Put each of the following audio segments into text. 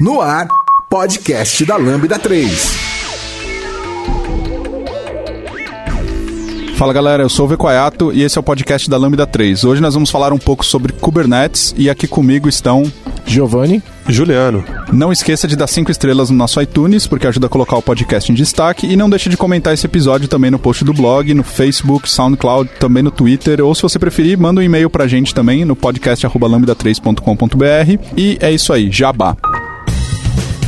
No ar, podcast da Lambda 3. Fala galera, eu sou o Vecoayato e esse é o podcast da Lambda 3. Hoje nós vamos falar um pouco sobre Kubernetes e aqui comigo estão Giovanni. Juliano. Não esqueça de dar 5 estrelas no nosso iTunes, porque ajuda a colocar o podcast em destaque. E não deixe de comentar esse episódio também no post do blog, no Facebook, SoundCloud, também no Twitter. Ou se você preferir, manda um e-mail pra gente também no podcast.lambda3.com.br. E é isso aí, jabá.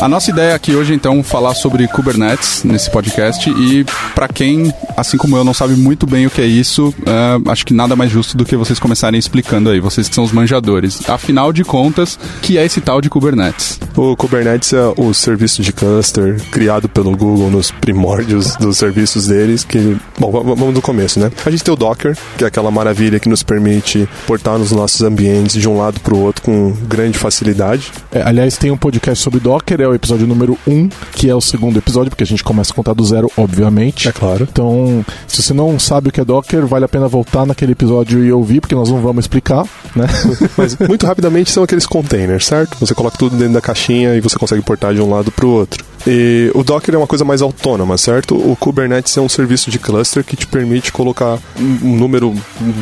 A nossa ideia aqui hoje, então, falar sobre Kubernetes nesse podcast e para quem, assim como eu, não sabe muito bem o que é isso, uh, acho que nada mais justo do que vocês começarem explicando aí, vocês que são os manjadores. Afinal de contas, que é esse tal de Kubernetes? O Kubernetes é o serviço de cluster criado pelo Google nos primórdios dos serviços deles, que, bom, vamos do começo, né? A gente tem o Docker, que é aquela maravilha que nos permite portar nos nossos ambientes de um lado para o outro com grande facilidade. É, aliás, tem um podcast sobre Docker, é o episódio número 1, um, que é o segundo episódio, porque a gente começa a contar do zero, obviamente. É claro. Então, se você não sabe o que é Docker, vale a pena voltar naquele episódio e ouvir, porque nós não vamos explicar, né? Mas, muito rapidamente, são aqueles containers, certo? Você coloca tudo dentro da caixinha e você consegue portar de um lado para o outro. E o Docker é uma coisa mais autônoma, certo? O Kubernetes é um serviço de cluster que te permite colocar um número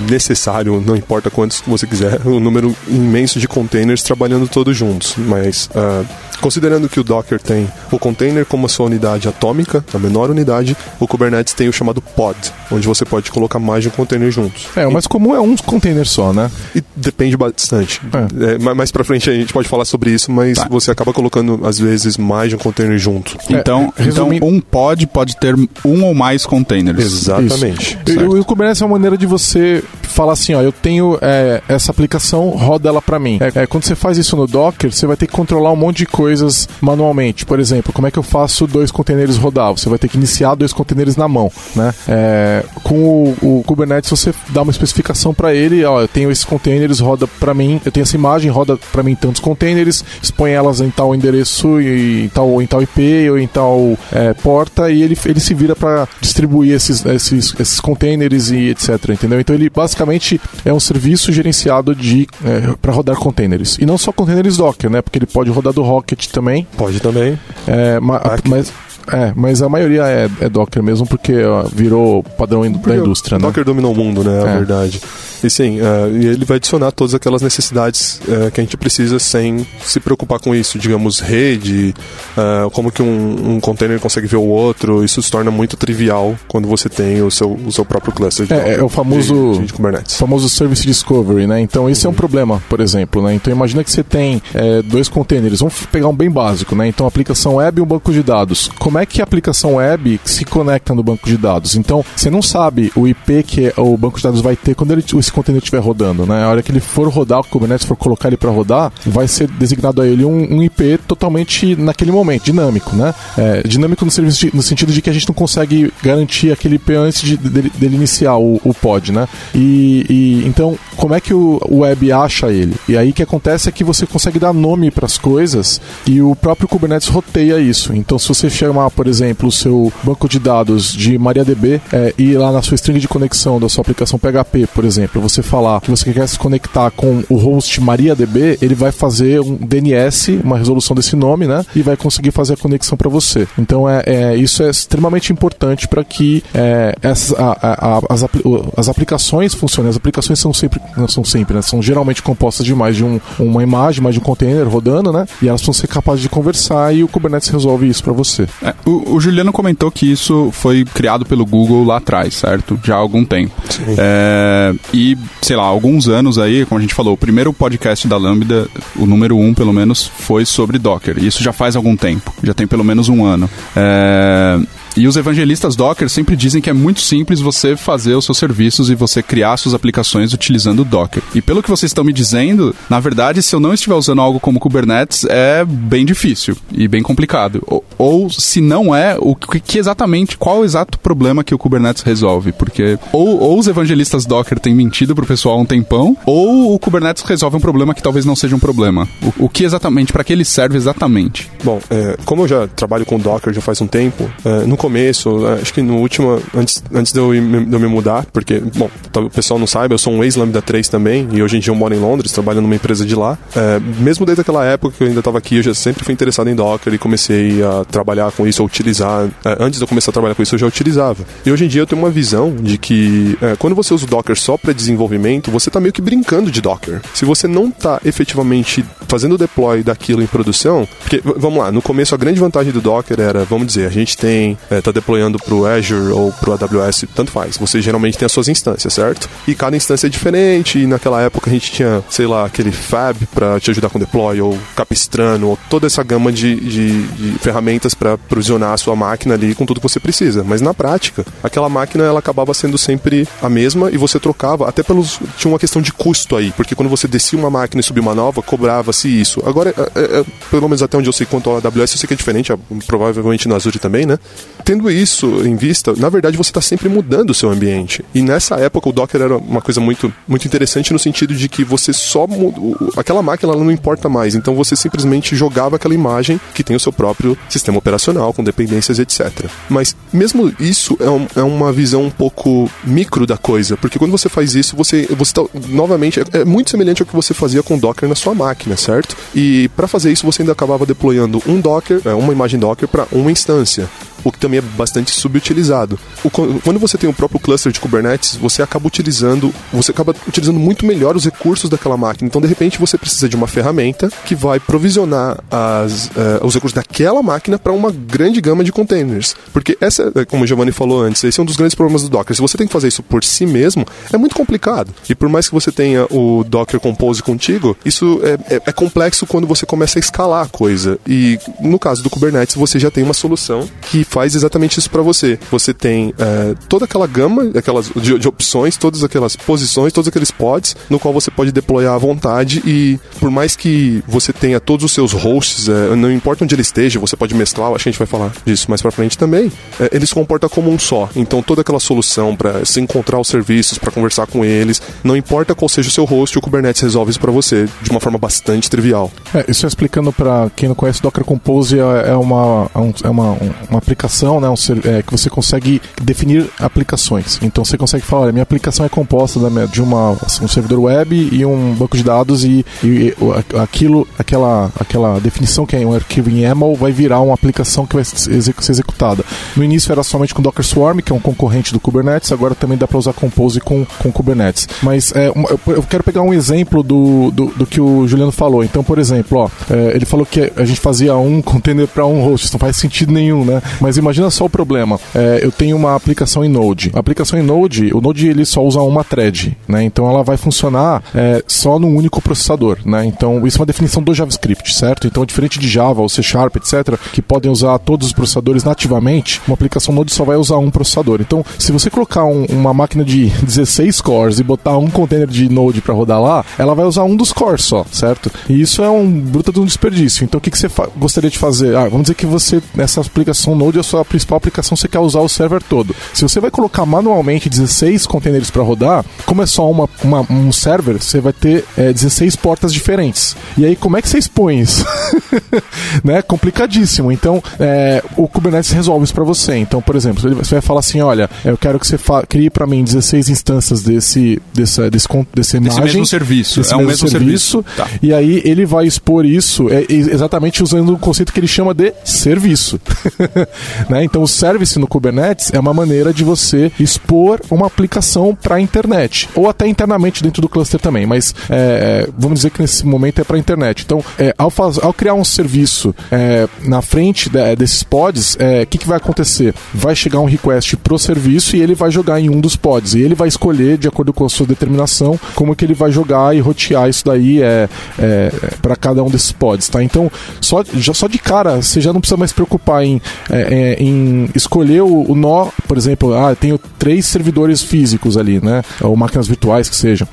necessário, não importa quantos você quiser, um número imenso de containers trabalhando todos juntos. Mas uh, considerando que o Docker tem o container como a sua unidade atômica, a menor unidade, o Kubernetes tem o chamado pod, onde você pode colocar mais de um container juntos. É, o mais comum é um container só, né? E depende bastante. É. É, mais pra frente a gente pode falar sobre isso, mas tá. você acaba colocando, às vezes, mais de um container junto junto. É, então, é, então um pod pode ter um ou mais containers. Exatamente. E, o Kubernetes é uma maneira de você falar assim, ó, eu tenho é, essa aplicação, roda ela para mim. É, é, quando você faz isso no Docker, você vai ter que controlar um monte de coisas manualmente. Por exemplo, como é que eu faço dois containers rodar? Você vai ter que iniciar dois containers na mão, né? É, com o, o, Kubernetes você dá uma especificação para ele, ó, eu tenho esses containers, roda para mim, eu tenho essa imagem, roda para mim tantos containers, expõe elas em tal endereço e em tal, em tal IP ou em tal é, porta e ele, ele se vira para distribuir esses, esses, esses containers e etc, entendeu? Então ele basicamente é um serviço gerenciado de é, para rodar containers. E não só containers Docker, né? Porque ele pode rodar do Rocket também. Pode também. É, ma, mas é, mas a maioria é, é Docker mesmo porque ó, virou padrão porque da indústria, né? Docker dominou o mundo, né? É. A verdade. E sim, uh, e ele vai adicionar todas aquelas necessidades uh, que a gente precisa sem se preocupar com isso. Digamos, rede, uh, como que um, um, container consegue ver o outro. Isso se torna muito trivial quando você tem o seu, o seu próprio cluster de é, é o famoso, de, de Kubernetes. famoso Service Discovery, né? Então, esse uhum. é um uhum. problema, por exemplo, né? Então, imagina que você tem é, dois containers. Vamos pegar um bem básico, né? Então, aplicação web e um banco de dados. Como é que a aplicação web se conecta no banco de dados? Então, você não sabe o IP que o banco de dados vai ter quando ele, esse container estiver rodando, né? A hora que ele for rodar, o Kubernetes for colocar ele para rodar, vai ser designado a ele um, um, IP totalmente naquele momento, dinâmico, né? É, dinâmico no, serviço no, sentido de que a gente não consegue garantir aquele IP antes de, dele, dele iniciar o, o, pod, né? E, e, então, como é que o, o web acha ele? E aí o que acontece é que você consegue dar nome para as coisas e o próprio Kubernetes roteia isso. Então, se você por exemplo, o seu banco de dados de MariaDB é, e lá na sua string de conexão da sua aplicação PHP, por exemplo, você falar que você quer se conectar com o host MariaDB, ele vai fazer um DNS, uma resolução desse nome, né? E vai conseguir fazer a conexão para você. Então, é, é, isso é extremamente importante para que é, essas, a, a, as, as aplicações funcionem. As aplicações são sempre, não são sempre, né? São geralmente compostas de mais de um, uma imagem, mais de um container rodando, né? E elas vão ser capazes de conversar e o Kubernetes resolve isso para você. É, o, o, Juliano comentou que isso foi criado pelo Google lá atrás, certo? Já há algum tempo. É, e, sei lá, alguns anos aí, como a gente falou, o primeiro podcast da Lambda, o número um pelo menos, foi sobre Docker. Isso já faz algum tempo, já tem pelo menos um ano. É, E os evangelistas Docker sempre dizem que é muito simples você fazer os seus serviços e você criar suas aplicações utilizando o Docker. E pelo que vocês estão me dizendo, na verdade, se eu não estiver usando algo como Kubernetes, é bem difícil e bem complicado. Ou, ou se não é, o que, que, exatamente, qual o exato problema que o Kubernetes resolve? Porque ou, ou os evangelistas Docker têm mentido pro pessoal há um tempão, ou o Kubernetes resolve um problema que talvez não seja um problema. O, o que exatamente, para que ele serve exatamente? Bom, é, como eu já trabalho com Docker já faz um tempo, é, no começo, é, acho que no último, antes, antes de, eu, de eu me mudar, porque, bom, o pessoal não sabe, eu sou um ex-Lambda 3 também, e hoje em dia eu moro em Londres, trabalho numa empresa de lá. É, mesmo desde aquela época que eu ainda estava aqui, eu já sempre fui interessado em Docker e comecei a trabalhar com isso, a utilizar. É, antes de eu começar a trabalhar com isso, eu já utilizava. E hoje em dia eu tenho uma visão de que é, quando você usa o Docker só para desenvolvimento, você está meio que brincando de Docker. Se você não está efetivamente fazendo o deploy daquilo em produção, porque, vamos lá, no começo a grande vantagem do Docker era, vamos dizer, a gente tem, está é, deployando para o Azure ou para o AWS, tanto faz. Você geralmente tem as suas instâncias, certo? E cada instância é diferente, e naquela época a gente tinha, sei lá, aquele Fab para te ajudar com deploy, ou Capistrano, ou toda essa gama de, de, de ferramentas para provisionar a sua máquina ali com tudo que você precisa. Mas na prática, aquela máquina ela acabava sendo sempre a mesma e você trocava, até pelos. Tinha uma questão de custo aí, porque quando você descia uma máquina e subia uma nova, cobrava-se isso. Agora, é, é, é pelo menos até onde eu sei quanto ao AWS, eu sei que é diferente, provavelmente no Azure também, né? Tendo isso em vista, na verdade você está sempre mudando o seu ambiente. E nessa época o Docker era uma coisa muito, muito interessante no sentido de que você só. Aquela máquina ela não importa mais, então você simplesmente jogava aquela imagem que tem o seu próprio sistema operacional, com dependências, etc. Mas mesmo isso é, um, é uma visão um pouco micro da coisa, porque quando você faz isso, você, você tá, novamente, é, é muito semelhante ao que você fazia com Docker na sua máquina, certo? E para fazer isso, você ainda acabava deployando um Docker, é, uma imagem Docker para uma instância o que também é bastante subutilizado. O, quando você tem o próprio cluster de Kubernetes, você acaba utilizando, você acaba utilizando muito melhor os recursos daquela máquina. Então, de repente, você precisa de uma ferramenta que vai provisionar as, uh, os recursos daquela máquina para uma grande gama de containers. Porque essa, eh, como o Giovanni falou antes, esse é um dos grandes problemas do Docker. Se você tem que fazer isso por si mesmo, é muito complicado. E por mais que você tenha o Docker Compose contigo, isso é, é, é complexo quando você começa a escalar a coisa. E no caso do Kubernetes, você já tem uma solução que faz exatamente isso para você. Você tem é, toda aquela gama aquelas, de, de, opções, todas aquelas posições, todos aqueles pods, no qual você pode deployar à vontade e por mais que você tenha todos os seus hosts, é, não importa onde ele esteja, você pode mesclar, acho que a gente vai falar disso mais pra frente também, é, ele se comporta como um só. Então toda aquela solução para se encontrar os serviços, para conversar com eles, não importa qual seja o seu host, o Kubernetes resolve isso para você de uma forma bastante trivial. É, isso explicando para quem não conhece, Docker Compose é, é uma, é uma, uma aplicação aplicação, né, um, é, que você consegue definir aplicações. Então você consegue falar, olha, minha aplicação é composta da, de uma, assim, um servidor web e um banco de dados e, e, aquilo, aquela, aquela definição que é um arquivo em YAML vai virar uma aplicação que vai ser executada. No início era somente com Docker Swarm, que é um concorrente do Kubernetes, agora também dá para usar Compose com, com Kubernetes. Mas é, eu quero pegar um exemplo do, do, do, que o Juliano falou. Então, por exemplo, ó, é, ele falou que a gente fazia um container para um host, isso não faz sentido nenhum, né? Mas mas imagina só o problema. É, eu tenho uma aplicação em Node. A aplicação em Node, o Node ele só usa uma thread, né? Então ela vai funcionar é, só num único processador, né? Então isso é uma definição do JavaScript, certo? Então diferente de Java ou C Sharp, etc., que podem usar todos os processadores nativamente, uma aplicação Node só vai usar um processador. Então, se você colocar um, uma máquina de 16 cores e botar um container de Node para rodar lá, ela vai usar um dos cores só, certo? E isso é um bruto de um desperdício. Então, o que, que você gostaria de fazer? Ah, vamos dizer que você, nessa aplicação Node, sua principal aplicação você quer usar o server todo. Se você vai colocar manualmente 16 containers para rodar, como é só uma, uma, um server, você vai ter é, 16 portas diferentes. E aí, como é que você expõe isso? né? Complicadíssimo. Então, é, o Kubernetes resolve isso para você. Então, por exemplo, você vai falar assim: olha, eu quero que você crie para mim 16 instâncias desse, desse, desse, desse, imagem, desse mesmo serviço. Desse é mesmo, mesmo serviço. serviço. Tá. E aí, ele vai expor isso é, exatamente usando o conceito que ele chama de serviço. Né? Então, o service no Kubernetes é uma maneira de você expor uma aplicação para a internet, ou até internamente dentro do cluster também, mas é, é vamos dizer que nesse momento é para a internet. Então, é, ao, faz, ao, criar um serviço é, na frente de, desses pods, o é, que, que vai acontecer? Vai chegar um request pro serviço e ele vai jogar em um dos pods, e ele vai escolher, de acordo com a sua determinação, como que ele vai jogar e rotear isso daí é, é para cada um desses pods, tá? Então, só, já, só de cara, você já não precisa mais se preocupar em, é, em escolher o, o, nó, por exemplo, ah, eu tenho três servidores físicos ali, né? Ou máquinas virtuais que sejam.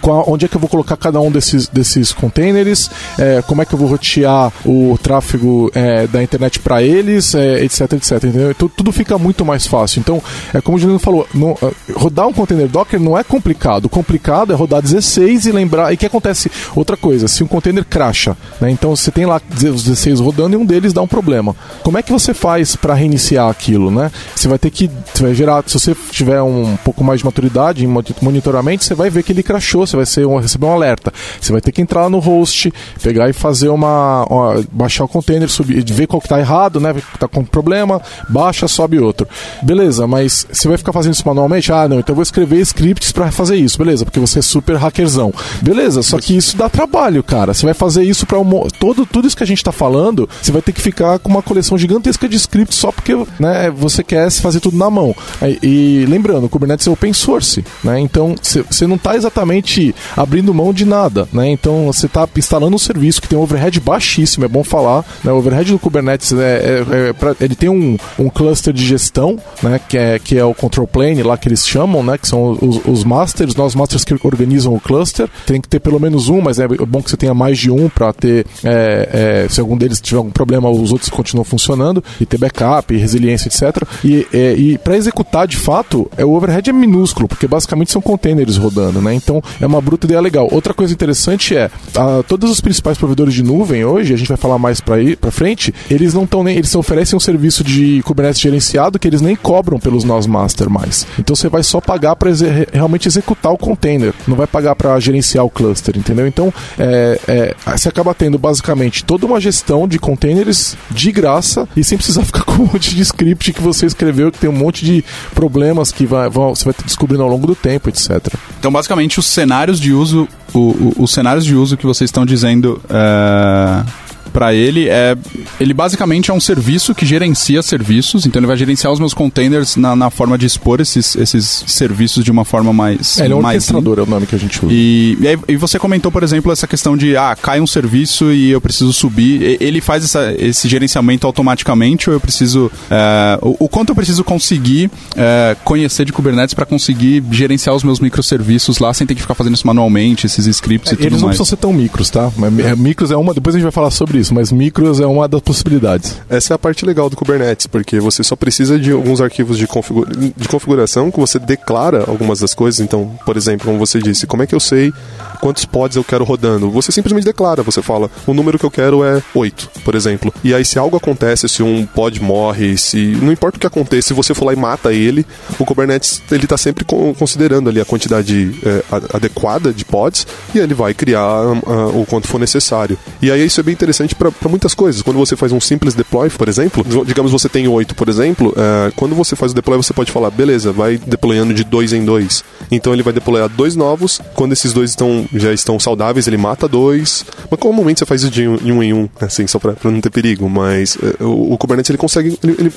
Qual, onde é que eu vou colocar cada um desses, desses containers? É, como é que eu vou rotear o tráfego é, da internet para eles, é, etc, etc. Entendeu? Então, tudo fica muito mais fácil. Então, é como o Juliano falou, é, rodar um container Docker não é complicado. O complicado é rodar 16 e lembrar. E que acontece? Outra coisa, se um container cracha, né? Então você tem lá os 16 rodando e um deles dá um problema. Como é que você faz para reiniciar aquilo, né? Você vai ter que você vai gerar, se você tiver um pouco mais de maturidade em monitoramento, você vai ver que ele crashou, você vai ser um, receber um alerta. Você vai ter que entrar no host, pegar e fazer uma, uma baixar o container, subir, ver qual que tá errado, né? Tá com problema, baixa, sobe outro. Beleza, mas você vai ficar fazendo isso manualmente? Ah, não, então eu vou escrever scripts para fazer isso, beleza? Porque você é super hackerzão. Beleza, só que isso dá trabalho, cara. Você vai fazer isso para um, todo tudo isso que a gente tá falando, você vai ter que ficar com uma coleção gigantesca de scripts só porque, né, você quer fazer tudo na mão. E, e lembrando, o Kubernetes é open source, né? Então você não está exatamente abrindo mão de nada, né? Então você está instalando um serviço que tem um overhead baixíssimo, é bom falar. Né? O overhead do Kubernetes é, é, é pra, ele tem um, um cluster de gestão, né? Que é, que é o control plane lá que eles chamam, né? Que são os, os masters, nós masters que organizam o cluster. Tem que ter pelo menos um, mas é bom que você tenha mais de um para ter é, é, se algum deles tiver algum problema, os outros continuam funcionando e ter backup, resiliência, etc. E, é, e para executar de fato, é, o overhead é minúsculo, porque basicamente são containers rodando, né? Então é uma bruta ideia legal. Outra coisa interessante é, a, todos os principais provedores de nuvem hoje, a gente vai falar mais para frente, eles não estão nem, eles oferecem um serviço de Kubernetes gerenciado que eles nem cobram pelos nós master mais. Então você vai só pagar para realmente executar o container, não vai pagar para gerenciar o cluster, entendeu? Então é, é, você acaba tendo basicamente toda uma gestão de containers de graça e sem precisar ficar com um monte de script que você escreveu que tem um monte de problemas que vai, vão, você vai descobrindo ao longo do tempo, etc. Então, basicamente, os cenários de uso, o, o, os cenários de uso que vocês estão dizendo. Uh para ele é. Ele basicamente é um serviço que gerencia serviços, então ele vai gerenciar os meus containers na, na forma de expor esses, esses serviços de uma forma mais. É, ele é um mais orquestrador, é o nome que a gente usa. E, e, aí, e, você comentou, por exemplo, essa questão de ah, cai um serviço e eu preciso subir. Ele faz essa, esse gerenciamento automaticamente ou eu preciso. É, o, o, quanto eu preciso conseguir é, conhecer de Kubernetes para conseguir gerenciar os meus microserviços lá sem ter que ficar fazendo isso manualmente, esses scripts é, e tudo mais? Eles não precisam ser tão micros, tá? Micros é uma. Depois a gente vai falar sobre isso, mas micros é uma das possibilidades. Essa é a parte legal do Kubernetes, porque você só precisa de alguns arquivos de, configura de configuração que você declara algumas das coisas. Então, por exemplo, como você disse, como é que eu sei quantos pods eu quero rodando? Você simplesmente declara, você fala, o número que eu quero é 8, por exemplo. E aí, se algo acontece, se um pod morre, se. Não importa o que aconteça, se você for lá e mata ele, o Kubernetes ele está sempre considerando ali a quantidade é, adequada de pods e ele vai criar uh, o quanto for necessário. E aí isso é bem interessante para muitas coisas. Quando você faz um simples deploy, por exemplo, digamos você tem 8, por exemplo, uh, quando você faz o deploy, você pode falar, beleza, vai deployando de dois em dois. Então ele vai deployar dois novos, quando esses dois estão já estão saudáveis, ele mata dois. Mas comumente você faz isso de um em um, assim, só para não ter perigo. Mas uh, o, o, Kubernetes ele consegue. Ele, ele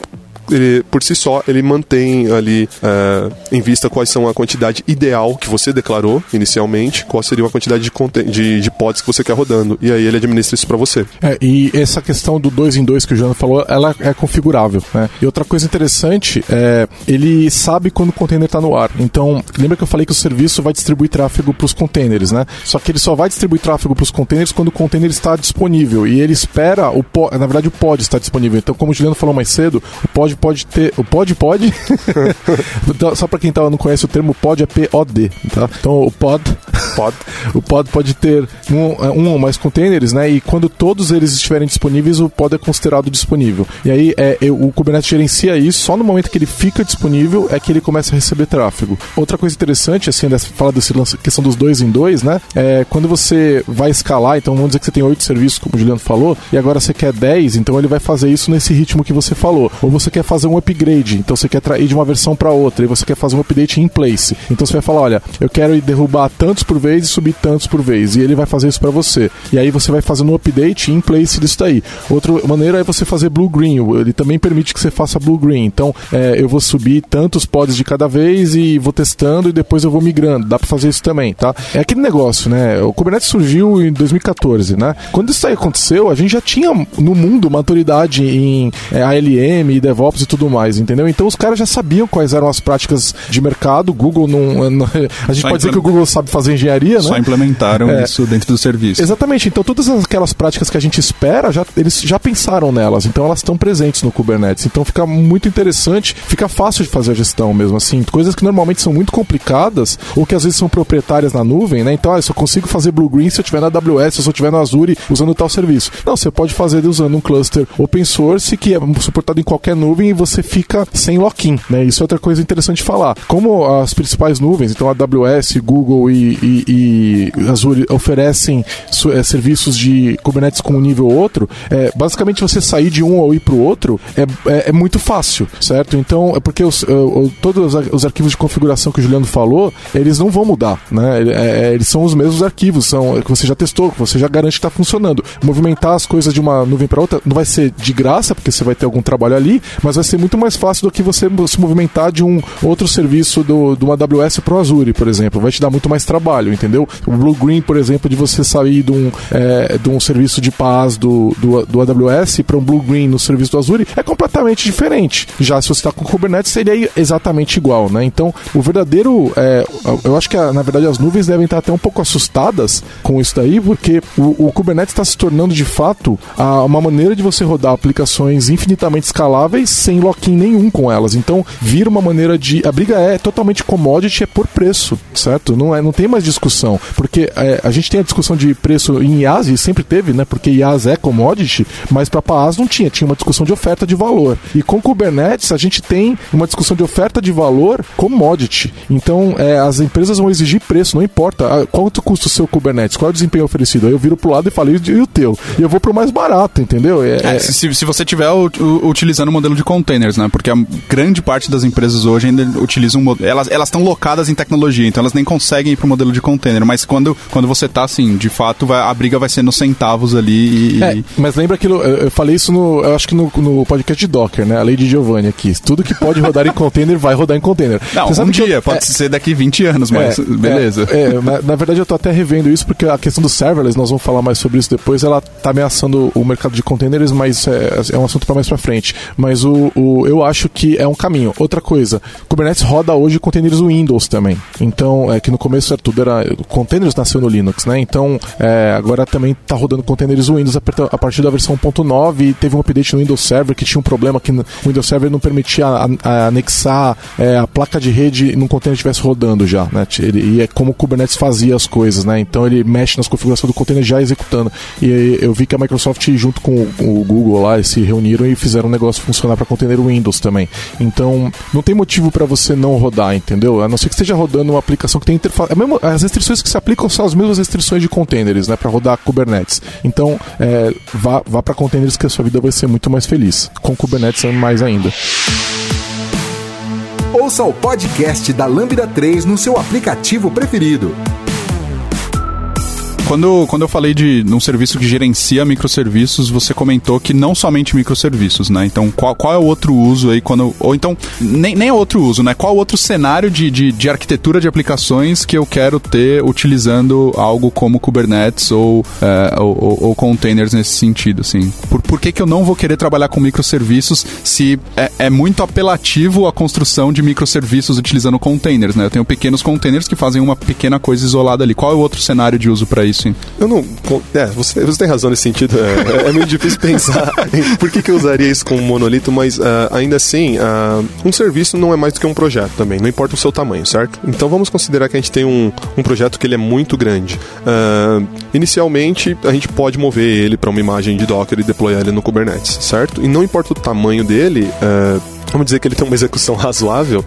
ele, por si só, ele mantém ali uh, em vista quais são a quantidade ideal que você declarou inicialmente, qual seria a quantidade de, de, de pods que você quer rodando. E aí ele administra isso para você. É, e essa questão do 2 em 2 que o João falou, ela é configurável. Né? E outra coisa interessante é ele sabe quando o container está no ar. Então, lembra que eu falei que o serviço vai distribuir tráfego para os containers, né? Só que ele só vai distribuir tráfego para os containers quando o container está disponível. E ele espera o pod, na verdade o pod está disponível. Então, como o Juliano falou mais cedo, o pod pode ter. O pod pode. Então, só para quem tá, não conhece o termo pod é P-O-D, tá? Então o pod. pod. o pod pode ter um, um ou mais containers, né? E quando todos eles estiverem disponíveis, o pod é considerado disponível. E aí é, o Kubernetes gerencia isso, só no momento que ele fica disponível é que ele começa a receber tráfego. Outra coisa interessante, assim, dessa, fala dessa questão dos dois em dois, né? É quando você vai escalar, então vamos dizer que você tem oito serviços, como o Juliano falou, e agora você quer 10, então ele vai fazer isso nesse ritmo que você falou. Ou você quer fazer um upgrade, então você quer trair de uma versão para outra, e você quer fazer um update in place. Então você vai falar, olha, eu quero derrubar tantos por vez e subir tantos por vez, e ele vai fazer isso para você. E aí você vai fazendo um update in place disso daí. Outra maneira é você fazer blue green, ele também permite que você faça blue green. Então é, eu vou subir tantos pods de cada vez e vou testando e depois eu vou migrando. Dá para fazer isso também, tá? É aquele negócio, né? O Kubernetes surgiu em 2014, né? Quando isso aí aconteceu, a gente já tinha no mundo maturidade em é, ALM e DevOps DevOps e tudo mais, entendeu? Então os caras já sabiam quais eram as práticas de mercado. Google não. não a gente Só pode dizer que o Google sabe fazer engenharia, né? Só implementaram é, isso dentro do serviço. Exatamente. Então todas aquelas práticas que a gente espera, já, eles já pensaram nelas. Então elas estão presentes no Kubernetes. Então fica muito interessante, fica fácil de fazer a gestão mesmo assim. Coisas que normalmente são muito complicadas ou que às vezes são proprietárias na nuvem, né? Então, ah, eu só consigo fazer Blue Green se eu tiver na AWS, se eu tiver no Azure usando tal serviço. Não, você pode fazer usando um cluster open source que é suportado em qualquer nuvem e você fica sem lock-in, né? Isso é outra coisa interessante de falar. Como as principais nuvens, então AWS, Google e, e, e Azure oferecem é, serviços de Kubernetes com um nível ou outro, é, basicamente você sair de um ou ir para o outro é, é, é, muito fácil, certo? Então, é porque os, todos os arquivos de configuração que o Juliano falou, eles não vão mudar, né? É, é, eles são os mesmos arquivos, são que você já testou, que você já garante que está funcionando. Movimentar as coisas de uma nuvem para outra não vai ser de graça, porque você vai ter algum trabalho ali, mas vai ser muito mais fácil do que você se movimentar de um outro serviço do, do AWS para o Azure, por exemplo. Vai te dar muito mais trabalho, entendeu? O Blue Green, por exemplo, de você sair de um, é, de um serviço de paz do, do, do AWS para um Blue Green no serviço do Azure é completamente diferente. Já se você está com Kubernetes, seria exatamente igual, né? Então, o verdadeiro. É, eu acho que, na verdade, as nuvens devem estar até um pouco assustadas com isso daí, porque o, o Kubernetes está se tornando de fato a, uma maneira de você rodar aplicações infinitamente escaláveis sem lock-in nenhum com elas. Então, vira uma maneira de. A briga é totalmente commodity, é por preço, certo? Não, é, não tem mais discussão. Porque é, a gente tem a discussão de preço em IaaS, e sempre teve, né? Porque IaaS é commodity, mas para PaaS não tinha. Tinha uma discussão de oferta de valor. E com Kubernetes, a gente tem uma discussão de oferta de valor commodity. Então, é, as empresas vão exigir preço, não importa ah, quanto custa o seu Kubernetes, qual é o desempenho oferecido. Aí eu viro pro lado e falo, e o teu? E eu vou pro mais barato, entendeu? É, é, se, se você estiver utilizando o modelo de containers, né? Porque a grande parte das empresas hoje ainda utilizam elas elas estão locadas em tecnologia, então elas nem conseguem ir pro modelo de container, mas quando, quando você tá assim, de fato, vai, a briga vai ser nos centavos ali e, é, mas lembra aquilo, eu falei isso no, eu acho que no, no podcast de Docker, né? A lei de Giovanni aqui. Tudo que pode rodar em container vai rodar em container. Não, Você um dia, eu, pode é, ser daqui 20 anos, mas é, beleza. É, é, na, na, verdade eu tô até revendo isso porque a questão do serverless, nós vamos falar mais sobre isso depois, ela tá ameaçando o mercado de containers, mas é, é um assunto para mais para frente. Mas o, o, eu acho que é um caminho. Outra coisa, Kubernetes roda hoje containers Windows também. Então, é que no começo era tudo era containers nasceu no Linux, né? Então, é, agora também tá rodando containers Windows a, partir da versão 1.9 e teve um update no Windows Server que tinha um problema que o Windows Server não permitia a, a anexar é, a placa de rede num container estivesse rodando já, né? Ele, e é como o Kubernetes fazia as coisas, né? Então ele mexe nas configurações do container já executando. E eu vi que a Microsoft junto com o Google lá se reuniram e fizeram um negócio funcionar para container Windows também. Então, não tem motivo para você não rodar, entendeu? A não ser que esteja rodando uma aplicação que tem interface. É as restrições que se aplicam são as mesmas restrições de containers, né? Para rodar Kubernetes. Então, é, vá, vá para containers que a sua vida vai ser muito mais feliz. Com Kubernetes mais ainda. Ouça o podcast da Lambda 3 no seu aplicativo preferido. Quando, quando eu falei de um serviço que gerencia microserviços, você comentou que não somente microserviços, né? Então, qual, qual é o outro uso aí quando. Ou então, nem, nem é outro uso, né? Qual outro cenário de, de, de arquitetura de aplicações que eu quero ter utilizando algo como Kubernetes ou, é, ou, ou, containers nesse sentido, assim? Por, por que, que eu não vou querer trabalhar com microserviços se é, é muito apelativo a construção de microserviços utilizando containers, né? Eu tenho pequenos containers que fazem uma pequena coisa isolada ali. Qual é o outro cenário de uso para isso? Eu não. É, você, você tem razão nesse sentido. É, é meio difícil pensar em por que, que eu usaria isso como monolito, mas uh, ainda assim, uh, um serviço não é mais do que um projeto também, não importa o seu tamanho, certo? Então vamos considerar que a gente tem um, um projeto que ele é muito grande. Uh, inicialmente, a gente pode mover ele para uma imagem de Docker e deployar ele no Kubernetes, certo? E não importa o tamanho dele, vamos dizer que ele tem uma execução razoável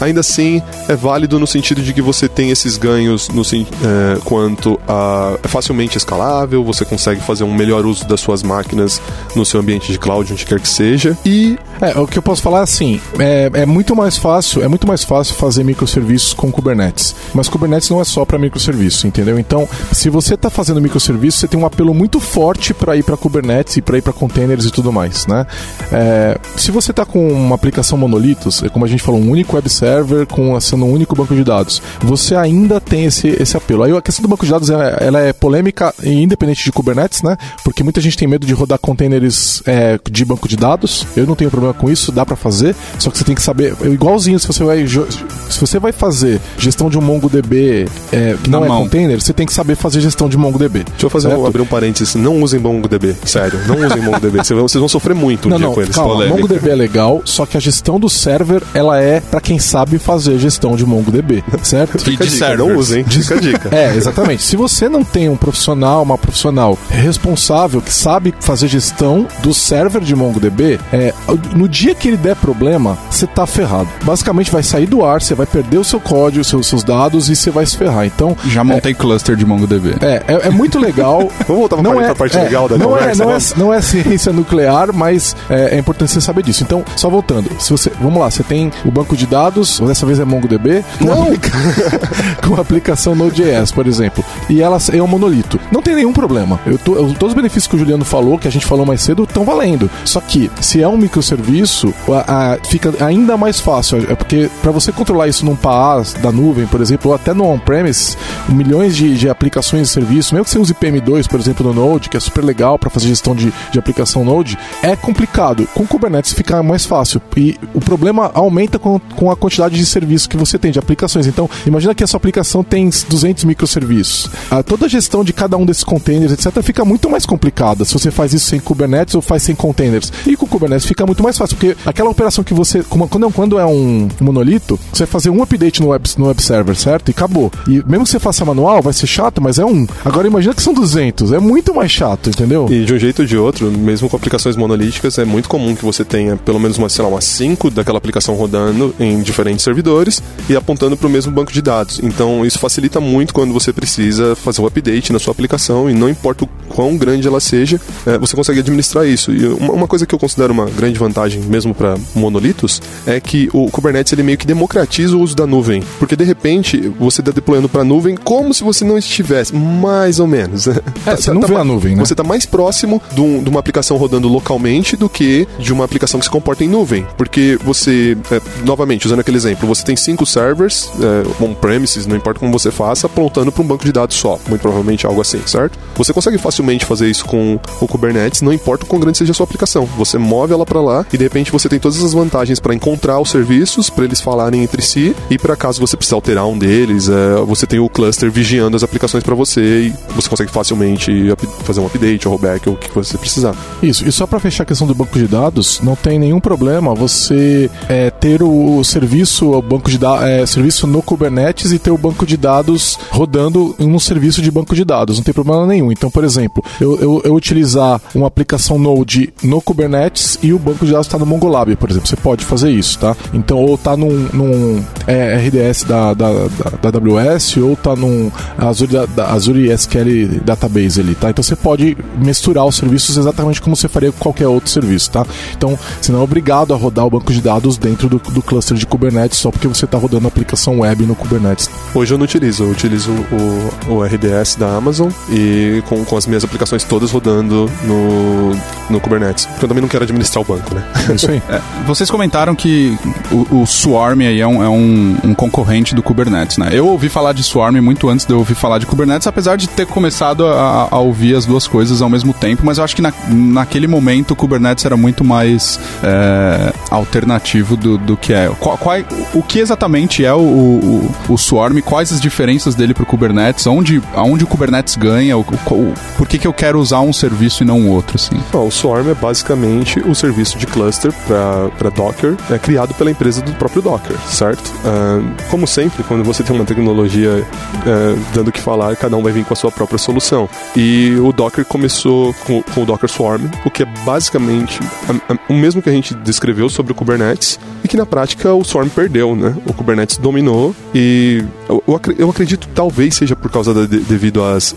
ainda assim é válido no sentido de que você tem esses ganhos no, é, quanto a é facilmente escalável, você consegue fazer um melhor uso das suas máquinas no seu ambiente de cloud, onde quer que seja. E é, o que eu posso falar é assim, é, é muito mais fácil, é muito mais fácil fazer microserviços com Kubernetes. Mas Kubernetes não é só para microserviço, entendeu? Então, se você está fazendo microserviço, você tem um apelo muito forte para ir para Kubernetes e para ir para containers e tudo mais, né? É, se você está com uma aplicação monolitos, é como a gente falou, um único web server com sendo um único banco de dados, você ainda tem esse, esse apelo. Aí a questão do banco de dados ela, ela é polêmica e independente de Kubernetes, né? Porque muita gente tem medo de rodar containers é, de banco de dados. Eu não tenho problema com isso, dá para fazer, só que você tem que saber, igualzinho se você vai se você vai fazer gestão de um MongoDB é, que não é container, você tem que saber fazer gestão de MongoDB. Deixa eu fazer um, abrir um parênteses, não usem MongoDB, sério, não usem MongoDB, vocês vão sofrer muito um não, dia não, com eles. Calma, MongoDB é legal, só que a gestão do server, ela é para quem sabe fazer gestão de MongoDB, certo? Fica a dica, não usem, fica a dica. É, exatamente. Se você não tem um profissional, uma profissional responsável que sabe fazer gestão do server de MongoDB, é, no dia que ele der problema, você tá ferrado. Basicamente vai sair do ar, você vai perder o seu código, os seus, seus dados e você vai se ferrar. Então, já montei é, cluster de MongoDB. É, é, é muito legal. Vamos voltar não é, pra parte é, legal da não conversa. É, não, é, não é ciência nuclear, mas é, é, importante você saber disso. Então, só voltando, se você, vamos lá, você tem o banco de dados, dessa vez é MongoDB, com, aplica... com a aplicação Node.js, por exemplo, e ela é um monolito. Não tem nenhum problema. Eu tô, eu, todos os benefícios que o Juliano falou, que a gente falou mais cedo, estão valendo. Só que, se é um microserviço, a, a, fica ainda mais fácil. É porque para você controlar isso num PaaS da nuvem, por exemplo, ou até no on-premise, milhões de, de aplicações e serviços, mesmo que você use PM2, por exemplo, no Node, que é super legal para fazer gestão de, de aplicação Node, é complicado. Com Kubernetes fica mais fácil. E o problema aumenta com, com a quantidade de serviços que você tem, de aplicações. Então, imagina que a sua aplicação tem 200 microserviços. A, toda a gestão de cada um desses containers, etc., fica muito mais complicada se você faz isso sem Kubernetes ou faz sem containers. E com Kubernetes fica muito mais fácil, porque aquela operação que você. Quando, quando é um monolito, você vai fazer um update no web, no web server, certo? E acabou. E mesmo que você faça manual, vai ser chato, mas é um. Agora imagina que são 200, é muito mais chato, entendeu? E de um jeito ou de outro, mesmo com aplicações monolíticas, é muito comum que você tenha pelo menos uma, sei lá, umas 5 daquela aplicação rodando em diferentes servidores e apontando para o mesmo banco de dados. Então isso facilita muito quando você precisa fazer um update na sua aplicação e não importa o quão grande ela seja, é, você consegue administrar isso. E uma, coisa que eu considero uma grande vantagem mesmo para monolitos é que o Kubernetes ele meio que democratiza o uso da nuvem, porque de repente você está deployando para a nuvem como se você não estivesse, mais ou menos. É, você não tá, vê a nuvem, né? Você está mais próximo de, um, de, uma aplicação rodando localmente do que de uma aplicação que se comporta em nuvem, porque você, é, novamente, usando aquele exemplo, você tem cinco servers é, on-premises, não importa como você faça, apontando para um banco de dados só, muito provavelmente algo assim, certo? Você consegue facilmente fazer isso com o Kubernetes, não importa o quão grande seja a sua aplicação. Você move ela para lá e de repente você tem todas as vantagens para encontrar os serviços, para eles falarem entre si e para caso você precise alterar um deles, é, você tem o cluster vigiando as aplicações para você e você consegue facilmente fazer um update, um rollback, ou o que você precisar. Isso. E só para fechar a questão do banco de dados, não tem nenhum problema você é, ter o serviço, o banco de é, serviço no Kubernetes e ter o banco de dados rodando em um serviço de banco de dados. Não tem problema nenhum. Então, por exemplo, eu, eu, eu utilizar uma aplicação Node no Kubernetes e o banco de dados está no MongoLab, por exemplo. Você pode fazer isso, tá? Então, ou está num, num é, RDS da, da, da, da, AWS ou está num Azure, da Azure SQL Database ali, tá? Então, você pode misturar os serviços exatamente como você faria com qualquer outro serviço, tá? Então, você não é obrigado a rodar o banco de dados dentro do, do cluster de Kubernetes só porque você está rodando a aplicação web no Kubernetes. Hoje eu não utilizo, eu utilizo o, o RDS da Amazon e com, com as minhas aplicações todas rodando no, no Kubernetes. Porque eu também não quero administrar o banco, né? É isso aí. É, vocês comentaram que o, o Swarm aí é, um, é um, um, concorrente do Kubernetes, né? Eu ouvi falar de Swarm muito antes de eu ouvir falar de Kubernetes, apesar de ter começado a, a ouvir as duas coisas ao mesmo tempo, mas eu acho que na, naquele momento o Kubernetes era muito mais é, alternativo do, do que é. Qual, qual, o que exatamente é o, o, o Swarm? Quais as diferenças dele para o Kubernetes? Onde, aonde o Kubernetes ganha? O, o, por que, que eu quero usar um serviço e não outro? Assim? Bom, o Swarm é basicamente o serviço de cluster para Docker, é criado pela empresa do próprio Docker, certo? Uh, como sempre, quando você tem uma tecnologia uh, dando o que falar, cada um vai vir com a sua própria solução. E o Docker começou com, com o Docker Swarm, o que é basicamente a, a, o mesmo que a gente descreveu sobre o Kubernetes, e que na prática o Swarm perdeu, né? O Kubernetes dominou e eu, eu acredito talvez seja por causa da, devido às,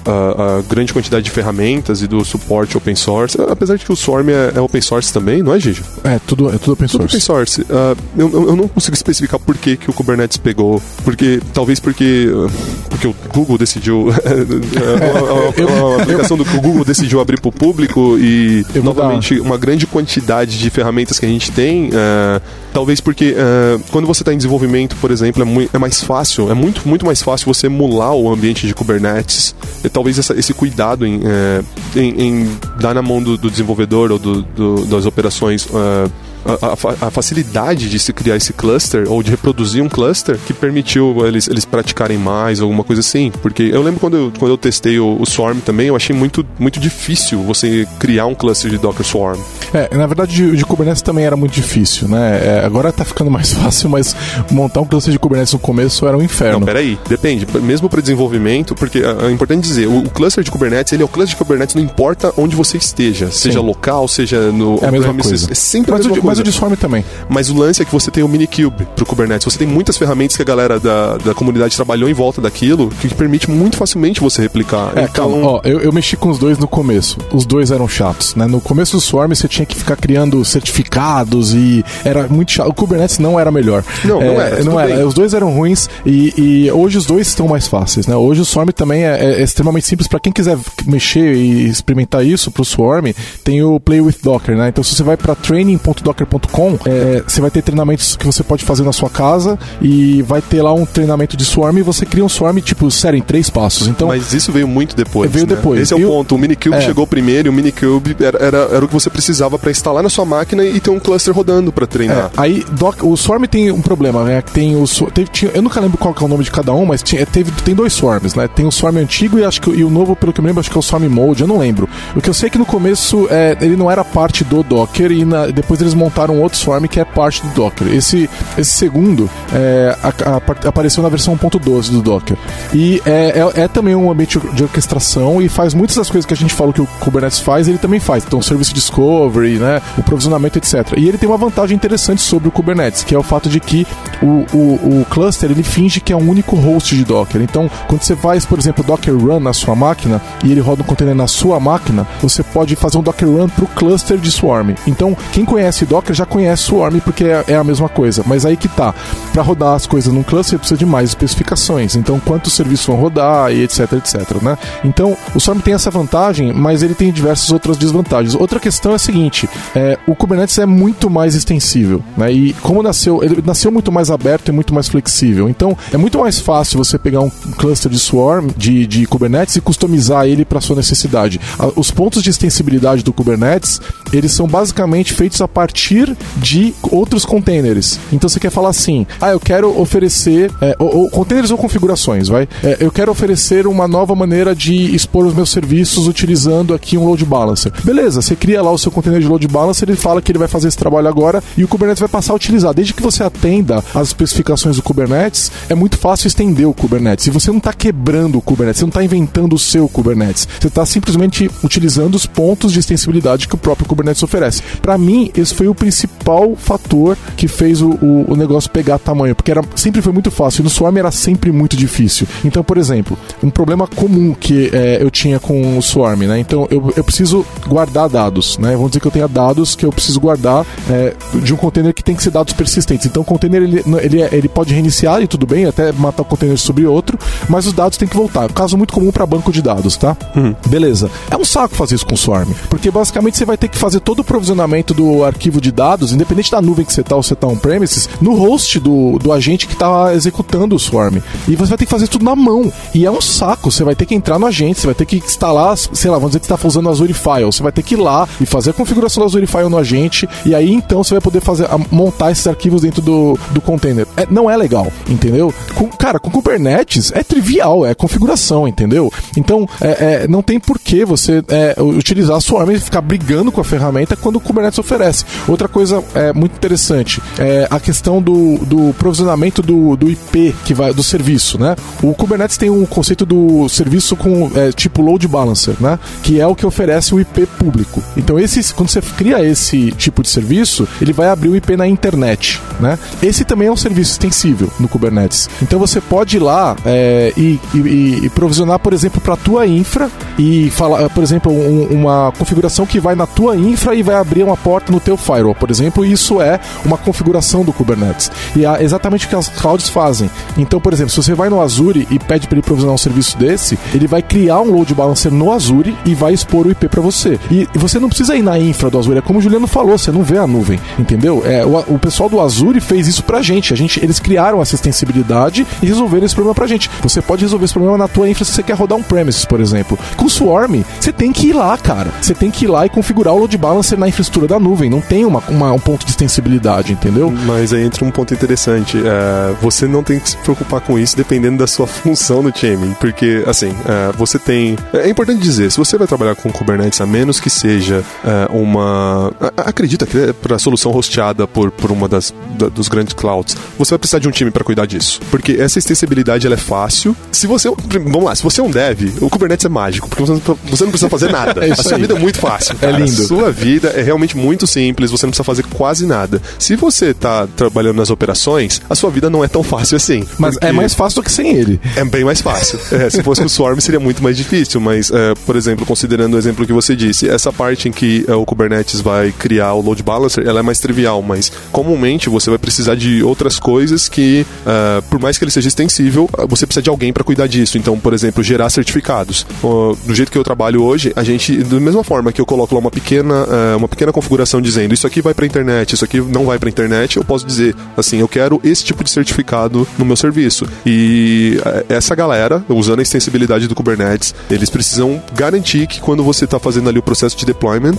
grande quantidade de ferramentas e do suporte open source, apesar de que o Swarm é, é open source também, não é, Gigi? É, tudo, é tudo open source. Tudo open source. Uh, eu, eu não consigo especificar por que, que o Kubernetes pegou, porque talvez porque, porque o Google decidiu a, a, a, aplicação do que o Google decidiu abrir para o público e novamente uma grande quantidade de ferramentas que a gente tem, uh, talvez porque uh, quando você está em desenvolvimento, por exemplo, é, muito, é mais fácil, é muito muito mais fácil você emular o ambiente de Kubernetes. E talvez essa, esse cuidado em, em, em, dar na mão do, do desenvolvedor ou do, do, das operações uh, a, a, facilidade de se criar esse cluster ou de reproduzir um cluster que permitiu eles, eles praticarem mais, alguma coisa assim. Porque eu lembro quando eu, quando eu testei o, o Swarm também, eu achei muito, muito difícil você criar um cluster de Docker Swarm. É, na verdade, de, de Kubernetes também era muito difícil, né? É, agora tá ficando mais fácil, mas montar um cluster de Kubernetes no começo era um inferno. Não, peraí, depende. Mesmo para desenvolvimento, porque é, é importante dizer, o, o, cluster de Kubernetes, ele é o cluster de Kubernetes, não importa onde você esteja, Sim. seja local, seja no. É a mesma coisa. É sempre mas a mesma o, coisa. Mas o de Swarm também. Mas o lance é que você tem o Minikube pro Kubernetes. Você tem muitas ferramentas que a galera da, da comunidade trabalhou em volta daquilo que permite muito facilmente você replicar. É, então... calma, ó, eu, eu mexi com os dois no começo. Os dois eram chatos, né? No começo do Swarm você tinha que ficar criando certificados e era muito chato. O Kubernetes não era melhor. Não, não é, era. Não era. Bem. Os dois eram ruins e, e, hoje os dois estão mais fáceis, né? Hoje o Swarm também é, é extremamente simples para quem quiser mexer e experimentar isso pro Swarm. Tem o Play with Docker, né? Então se você vai para training.docker.com, é, você vai ter treinamentos que você pode fazer na sua casa e vai ter lá um treinamento de Swarm e você cria um Swarm tipo sério em três passos. Então, Mas isso veio muito depois. Veio né? depois. Esse é o eu, ponto. O Minikube é. chegou primeiro e o Minikube era, era, era o que você precisava para instalar na sua máquina e ter um cluster rodando para treinar. É, aí doc, o Swarm tem um problema, né? Tem o, teve, tinha, eu nunca lembro qual é o nome de cada um, mas tinha, teve, tem dois Swarms, né? Tem o Swarm antigo e acho que e o novo, pelo que eu me lembro, acho que é o Swarm Mode, eu não lembro. O que eu sei é que no começo é, ele não era parte do Docker e na, depois eles montaram outro Swarm que é parte do Docker. Esse, esse segundo é, a, a, apareceu na versão 1.12 do Docker. E é, é, é, também um ambiente de orquestração e faz muitas das coisas que a gente falou que o Kubernetes faz, ele também faz. Então, Service Discovery, né, o provisionamento, etc. E ele tem uma vantagem interessante sobre o Kubernetes, que é o fato de que o, o, o cluster ele finge que é um único host de Docker. Então, quando você faz, por exemplo, Docker Run na sua máquina e ele roda um container na sua máquina, você pode fazer um Docker Run para o cluster de Swarm. Então, quem conhece Docker já conhece Swarm porque é, é a mesma coisa. Mas aí que tá. Para rodar as coisas num cluster precisa de mais especificações. Então, quantos serviços vão rodar e etc, etc, né? Então, o Swarm tem essa vantagem, mas ele tem diversas outras desvantagens. Outra questão é a seguinte: é, o Kubernetes é muito mais extensível, né? E como nasceu, ele nasceu muito mais aberto e muito mais flexível. Então, é muito mais fácil você pegar um cluster de Swarm, de, de Kubernetes e customizar ele para sua necessidade. Os pontos de extensibilidade do Kubernetes, eles são basicamente feitos a partir de outros containers. Então, você quer falar assim: ah, eu quero oferecer é, ou, ou, containers ou configurações, vai? É, eu quero oferecer uma nova maneira de expor os meus serviços utilizando aqui um load balancer. Beleza, você cria lá o seu container de load balancer, ele fala que ele vai fazer esse trabalho agora e o Kubernetes vai passar a utilizar. Desde que você atenda as especificações do Kubernetes, é muito fácil estender o Kubernetes. E você não está quebrando o Kubernetes, você não está inventando o seu Kubernetes. Você está simplesmente utilizando os pontos de extensibilidade que o próprio Kubernetes oferece. Para mim, esse foi o principal fator que fez o, o, o, negócio pegar tamanho, porque era, sempre foi muito fácil. E no Swarm era sempre muito difícil. Então, por exemplo, um problema comum que é, eu tinha com o Swarm, né? Então, eu, eu preciso guardar dados, né? Vamos dizer que eu tenha dados que eu preciso guardar é, de um container que tem que ser dados persistentes. Então, o container ele, ele, ele pode reiniciar e tudo bem, até matar o container sobre outro, mas os dados têm que voltar. Caso muito comum para banco de dados, tá? Uhum. Beleza. É um saco fazer isso com o Swarm, porque basicamente você vai ter que fazer todo o provisionamento do arquivo de dados, independente da nuvem que você está ou você está on-premises, no host do, do agente que está executando o Swarm. E você vai ter que fazer tudo na mão. E é um saco. Você vai ter que entrar no agente, você vai ter que instalar, sei lá, vamos dizer que você está usando Azure File. Você vai ter que ir lá e fazer a configuração do Azure File no agente. E aí então você vai poder fazer montar esses arquivos dentro do, do container. É, não é legal, entendeu? Com, cara, com Kubernetes é trivial, é configuração, entendeu? Então é, é, não tem por que você é, utilizar a Swarm e ficar brigando com a ferramenta quando o Kubernetes oferece. Outra coisa é, muito interessante é a questão do, do provisionamento do, do IP que vai do serviço, né? O Kubernetes tem um conceito do serviço com é, tipo load balancer, né? Que é o que oferece o IP público. Então esse, quando você cria esse tipo de serviço, ele vai abrir o IP na internet, né? Esse também é um serviço extensível no Kubernetes. Então você pode ir lá é, e, e, e, provisionar, por exemplo, para a tua infra e falar, por exemplo, um, uma configuração que vai na tua infra e vai abrir uma porta no teu por exemplo. Isso é uma configuração do Kubernetes. E é exatamente o que as clouds fazem. Então, por exemplo, se você vai no Azure e pede para ele provisionar um serviço desse, ele vai criar um load balancer no Azure e vai expor o IP para você. E você não precisa ir na infra do Azure, é como o Juliano falou, você não vê a nuvem, entendeu? É, o, o pessoal do Azure fez isso pra gente. A gente. Eles criaram essa extensibilidade e resolveram esse problema pra gente. Você pode resolver esse problema na tua infra se você quer rodar um premises, por exemplo. Com o Swarm, você tem que ir lá, cara. Você tem que ir lá e configurar o load balancer na infraestrutura da nuvem. Não tem uma, uma, um ponto de extensibilidade, entendeu? Mas aí entra um ponto interessante. É, você não tem que se preocupar com isso dependendo da sua função no time. Porque, assim, é, você tem. É importante dizer, se você vai trabalhar com Kubernetes, a menos que seja é, uma. Acredita que é para solução hosteada por, por uma das da, dos grandes clouds, você vai precisar de um time para cuidar disso. Porque essa extensibilidade ela é fácil. Se você. Vamos lá, se você é um dev, o Kubernetes é mágico, porque você não, precisa fazer nada. é a sua vida é muito fácil. É cara. É lindo. A sua vida é realmente muito simples, você não precisa fazer quase nada. Se você tá trabalhando nas operações, a sua vida não é tão fácil assim. Mas é mais fácil do que sem ele. É bem mais fácil. é, se fosse com o Swarm seria muito mais difícil, mas, é, por exemplo, considerando o exemplo que você disse, essa parte em que é, o Kubernetes vai criar o load balancer, ela é mais trivial, mas comumente você vai precisar de outras coisas que, uh, por mais que ele seja extensível, você precisa de alguém para cuidar disso. Então, por exemplo, gerar certificados. Uh, do jeito que eu trabalho hoje, a gente, da mesma forma que eu coloco lá uma pequena, uh, uma pequena configuração dizendo isso aqui vai para internet, isso aqui não vai para internet, eu posso dizer assim, eu quero esse tipo de certificado no meu serviço. E essa galera, usando a extensibilidade do Kubernetes, eles precisam garantir que quando você está fazendo ali o processo de deployment,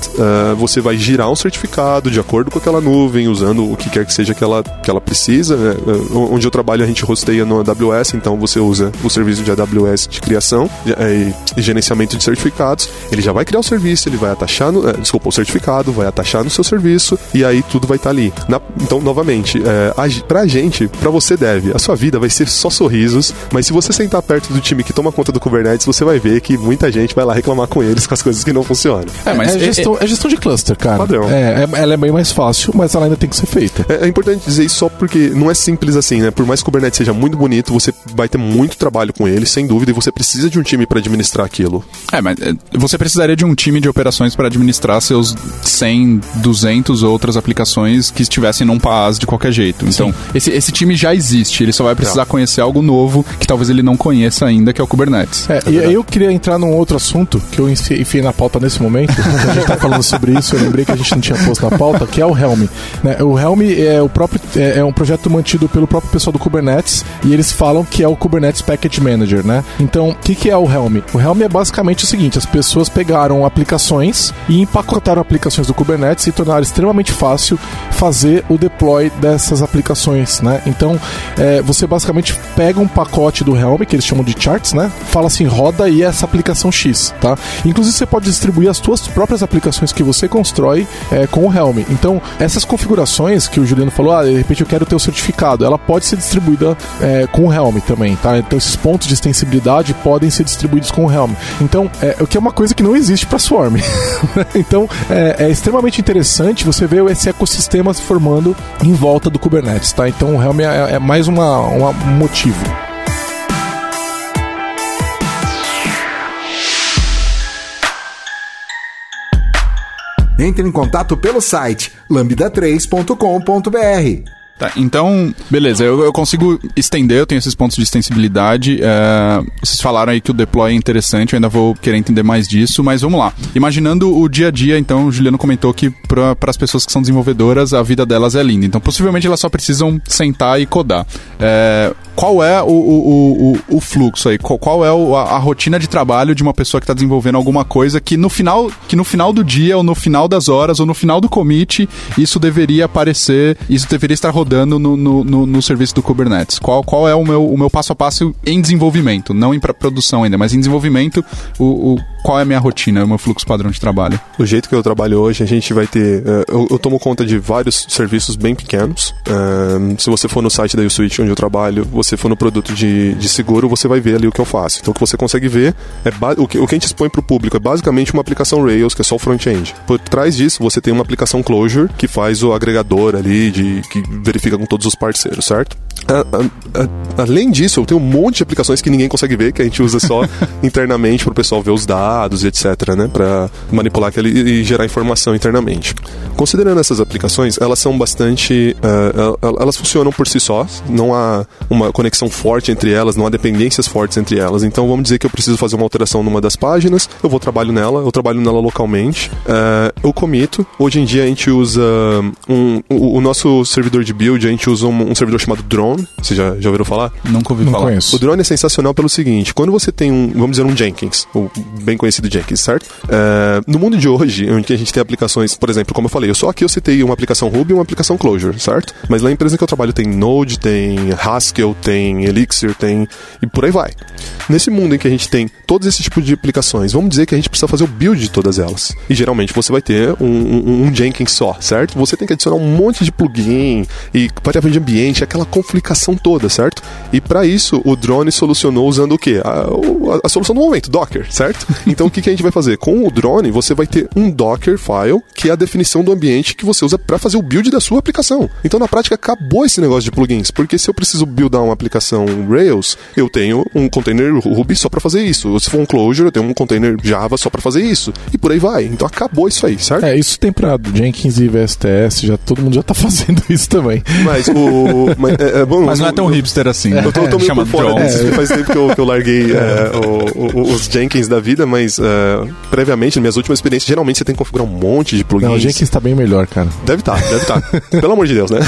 você vai girar um certificado de acordo com aquela nuvem, usando o que quer que seja que ela, que ela precisa. Né? Onde eu trabalho, a gente rosteia no AWS, então você usa o serviço de AWS de criação é, e, gerenciamento de certificados. Ele já vai criar o serviço, ele vai atachar, no, é, desculpa, o certificado, vai atachar no seu serviço e aí tudo vai estar tá ali. Na, então, novamente, é, a, pra gente, pra você deve, a sua vida vai ser só sorrisos, mas se você sentar perto do time que toma conta do Kubernetes, você vai ver que muita gente vai lá reclamar com eles com as coisas que não funcionam. É, mas é, é gestão, é, gestão de cluster, cara. Padrão. É, é, ela é bem mais fácil, mas ela ainda tem que ser feita. É, é importante dizer isso só porque não é simples assim, né? Por mais que o Kubernetes seja muito bonito, você vai ter muito trabalho com ele, sem dúvida, e você precisa de um time para administrar aquilo. É, mas é, você precisaria de um time de operações para administrar seus 100, 200 outras aplicações que estivessem num PaaS de qualquer jeito. Então, esse, esse time já existe, ele só vai precisar conhecer algo novo que talvez ele não conheça ainda, que é o Kubernetes. É, e aí eu queria entrar num outro assunto que eu enfiei na pauta nesse momento, a gente tá falando sobre isso, eu lembrei que a gente não tinha posto na pauta, que é o Helm. Né? O Helm é o próprio é, é, um projeto mantido pelo próprio pessoal do Kubernetes e eles falam que é o Kubernetes Package Manager, né? Então, o que, que é o Helm? O Helm é basicamente o seguinte: as pessoas pegaram aplicações e empacotaram aplicações do Kubernetes e tornaram extremamente fácil fazer o deploy dessas aplicações, né? Então, é, você basicamente pega um pacote do Helm, que eles chamam de charts, né? Fala assim, roda aí essa aplicação X, tá? Inclusive, você pode distribuir as suas próprias aplicações que você constrói é, com o Helm. Então, essas configurações que o Juliano falou, ah, de repente eu quero ter o certificado, ela pode ser distribuída é, com o Helm também, tá? Então, esses pontos de extensibilidade podem ser distribuídos com o Helm. Então, é, o que é uma coisa que não existe para Swarm. então, é, é, extremamente interessante você ver esse ecossistema se formando em volta do Kubernetes, tá? Então, Helm é, é mais uma, um motivo. Entre em contato pelo site lambda3.com.br. Tá, então, beleza, eu, eu, consigo estender, eu tenho esses pontos de extensibilidade. É, vocês falaram aí que o deploy é interessante, eu ainda vou querer entender mais disso, mas vamos lá. Imaginando o dia a dia, então, o Juliano comentou que para as pessoas que são desenvolvedoras, a vida delas é linda. Então, possivelmente elas só precisam sentar e codar. É, qual é o, o, o, o, fluxo aí? Qual, qual é a, a, rotina de trabalho de uma pessoa que está desenvolvendo alguma coisa que no final que no final do dia, ou no final das horas, ou no final do commit, isso deveria aparecer, isso deveria estar rodando no, no, no, no serviço do Kubernetes? Qual, qual é o meu, o meu passo a passo em desenvolvimento? Não em produção ainda, mas em desenvolvimento, o, o qual é a minha rotina, o meu fluxo padrão de trabalho? O jeito que eu trabalho hoje, a gente vai ter. Uh, eu, eu, tomo conta de vários serviços bem pequenos. Uh, se você for no site da USwitch onde eu trabalho, você for no produto de, de seguro, você vai ver ali o que eu faço. Então o que você consegue ver é o que, o que a gente expõe para o público é basicamente uma aplicação Rails, que é só o front-end. Por trás disso, você tem uma aplicação Clojure, que faz o agregador ali, de, que verifica com todos os parceiros, certo? A, a, a, além disso, eu tenho um monte de aplicações que ninguém consegue ver, que a gente usa só internamente para o pessoal ver os dados e etc, né? Para manipular aquele e gerar informação internamente. Considerando essas aplicações, elas são bastante. Uh, elas funcionam por si só, não há uma conexão forte entre elas, não há dependências fortes entre elas. Então vamos dizer que eu preciso fazer uma alteração numa das páginas, eu vou trabalho nela, eu trabalho nela localmente, uh, eu comito. Hoje em dia a gente usa um, o, o nosso servidor de build, a gente usa um, um servidor chamado Drone. Você já, já ouviram falar? Nunca ouvi Não falar. conheço. O drone é sensacional pelo seguinte: quando você tem um, vamos dizer, um Jenkins, o bem conhecido Jenkins, certo? É, no mundo de hoje, onde a gente tem aplicações, por exemplo, como eu falei, eu só aqui eu citei uma aplicação Ruby e uma aplicação Clojure, certo? Mas na empresa que eu trabalho tem Node, tem Haskell, tem Elixir, tem. e por aí vai. Nesse mundo em que a gente tem todos esses tipos de aplicações, vamos dizer que a gente precisa fazer o build de todas elas. E geralmente você vai ter um, um, um Jenkins só, certo? Você tem que adicionar um monte de plugin e variável de ambiente, aquela complicação toda, certo? E para isso, o drone solucionou usando o quê? A, a- a solução do momento, Docker, certo? Então o que, que a gente vai fazer? Com o drone, você vai ter um Docker file, que é a definição do ambiente que você usa para fazer o build da sua aplicação. Então na prática acabou esse negócio de plugins, porque se eu preciso buildar uma aplicação Rails, eu tenho um container Ruby só para fazer isso. Se for um Clojure, eu tenho um container Java só para fazer isso. E por aí vai. Então acabou isso aí, certo? É, isso tem pra Jenkins e VSTS, já, todo mundo já tá fazendo isso também. Mas o. mas, é, é, bom, Mas não é tão hipster assim. Eu tô, eu tô meio por fora porque faz tempo que eu, que eu larguei é, o- o- os Jenkins da vida, mas é, previamente, nas minhas últimas experiências, geralmente você tem que configurar um monte de plugins. Não, o Jenkins tá bem melhor, cara. Deve estar, deve estar. Pelo amor de Deus, né?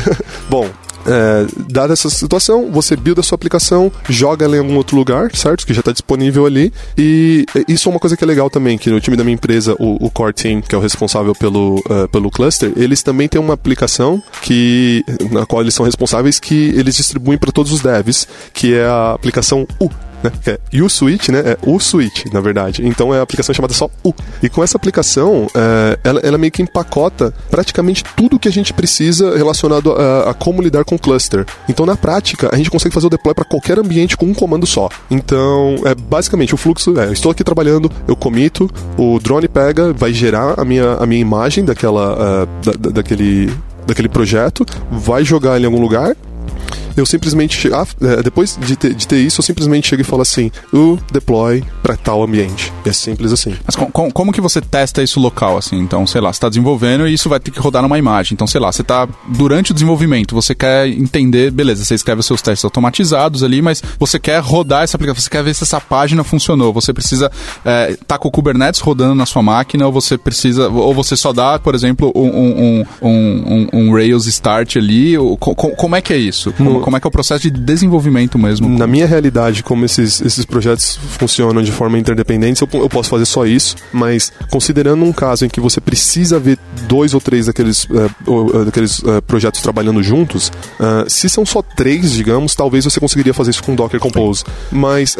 Bom. É, dada essa situação, você build a sua aplicação, joga ela em algum outro lugar, certo? Que já está disponível ali. E isso é uma coisa que é legal também, que no time da minha empresa, o, o Core Team, que é o responsável pelo, eh, pelo cluster, eles também têm uma aplicação que na qual eles são responsáveis que eles distribuem para todos os devs, que é a aplicação U né? É U-Suite, né? É U-Suite, na verdade. Então é a aplicação chamada só U. E com essa aplicação, é, ela, ela meio que empacota praticamente tudo que a gente precisa relacionado a, a como lidar com cluster. Então, na prática, a gente consegue fazer o deploy para qualquer ambiente com um comando só. Então, é basicamente o fluxo é, estou aqui trabalhando, eu comito, o drone pega, vai gerar a minha, a minha imagem daquela, ah, da- da- daquele, daquele projeto, vai jogar ele em algum lugar, eu simplesmente ah, é, depois de ter, de ter isso, eu simplesmente chego e falo assim, o deploy para tal ambiente. É simples assim. Mas com- com- como que você testa isso local, assim? Então, sei lá, você está desenvolvendo e isso vai ter que rodar numa imagem. Então, sei lá, você está durante o desenvolvimento, você quer entender, beleza, você escreve os seus testes automatizados ali, mas você quer rodar essa aplicação, você quer ver se essa página funcionou. Você precisa é, tá com o Kubernetes rodando na sua máquina, ou você precisa, ou você só dá, por exemplo, um, um, um, um- Rails start ali. ou co- co- como é que é isso? Como, como é que é o processo de desenvolvimento mesmo? Na minha realidade, como esses, esses projetos funcionam de forma interdependente, eu, eu posso fazer só isso, mas considerando um caso em que você precisa ver dois ou três daqueles, eh, daqueles eh, projetos trabalhando juntos, ah, se são só três, digamos, talvez você conseguiria fazer isso com Docker Compose. Mas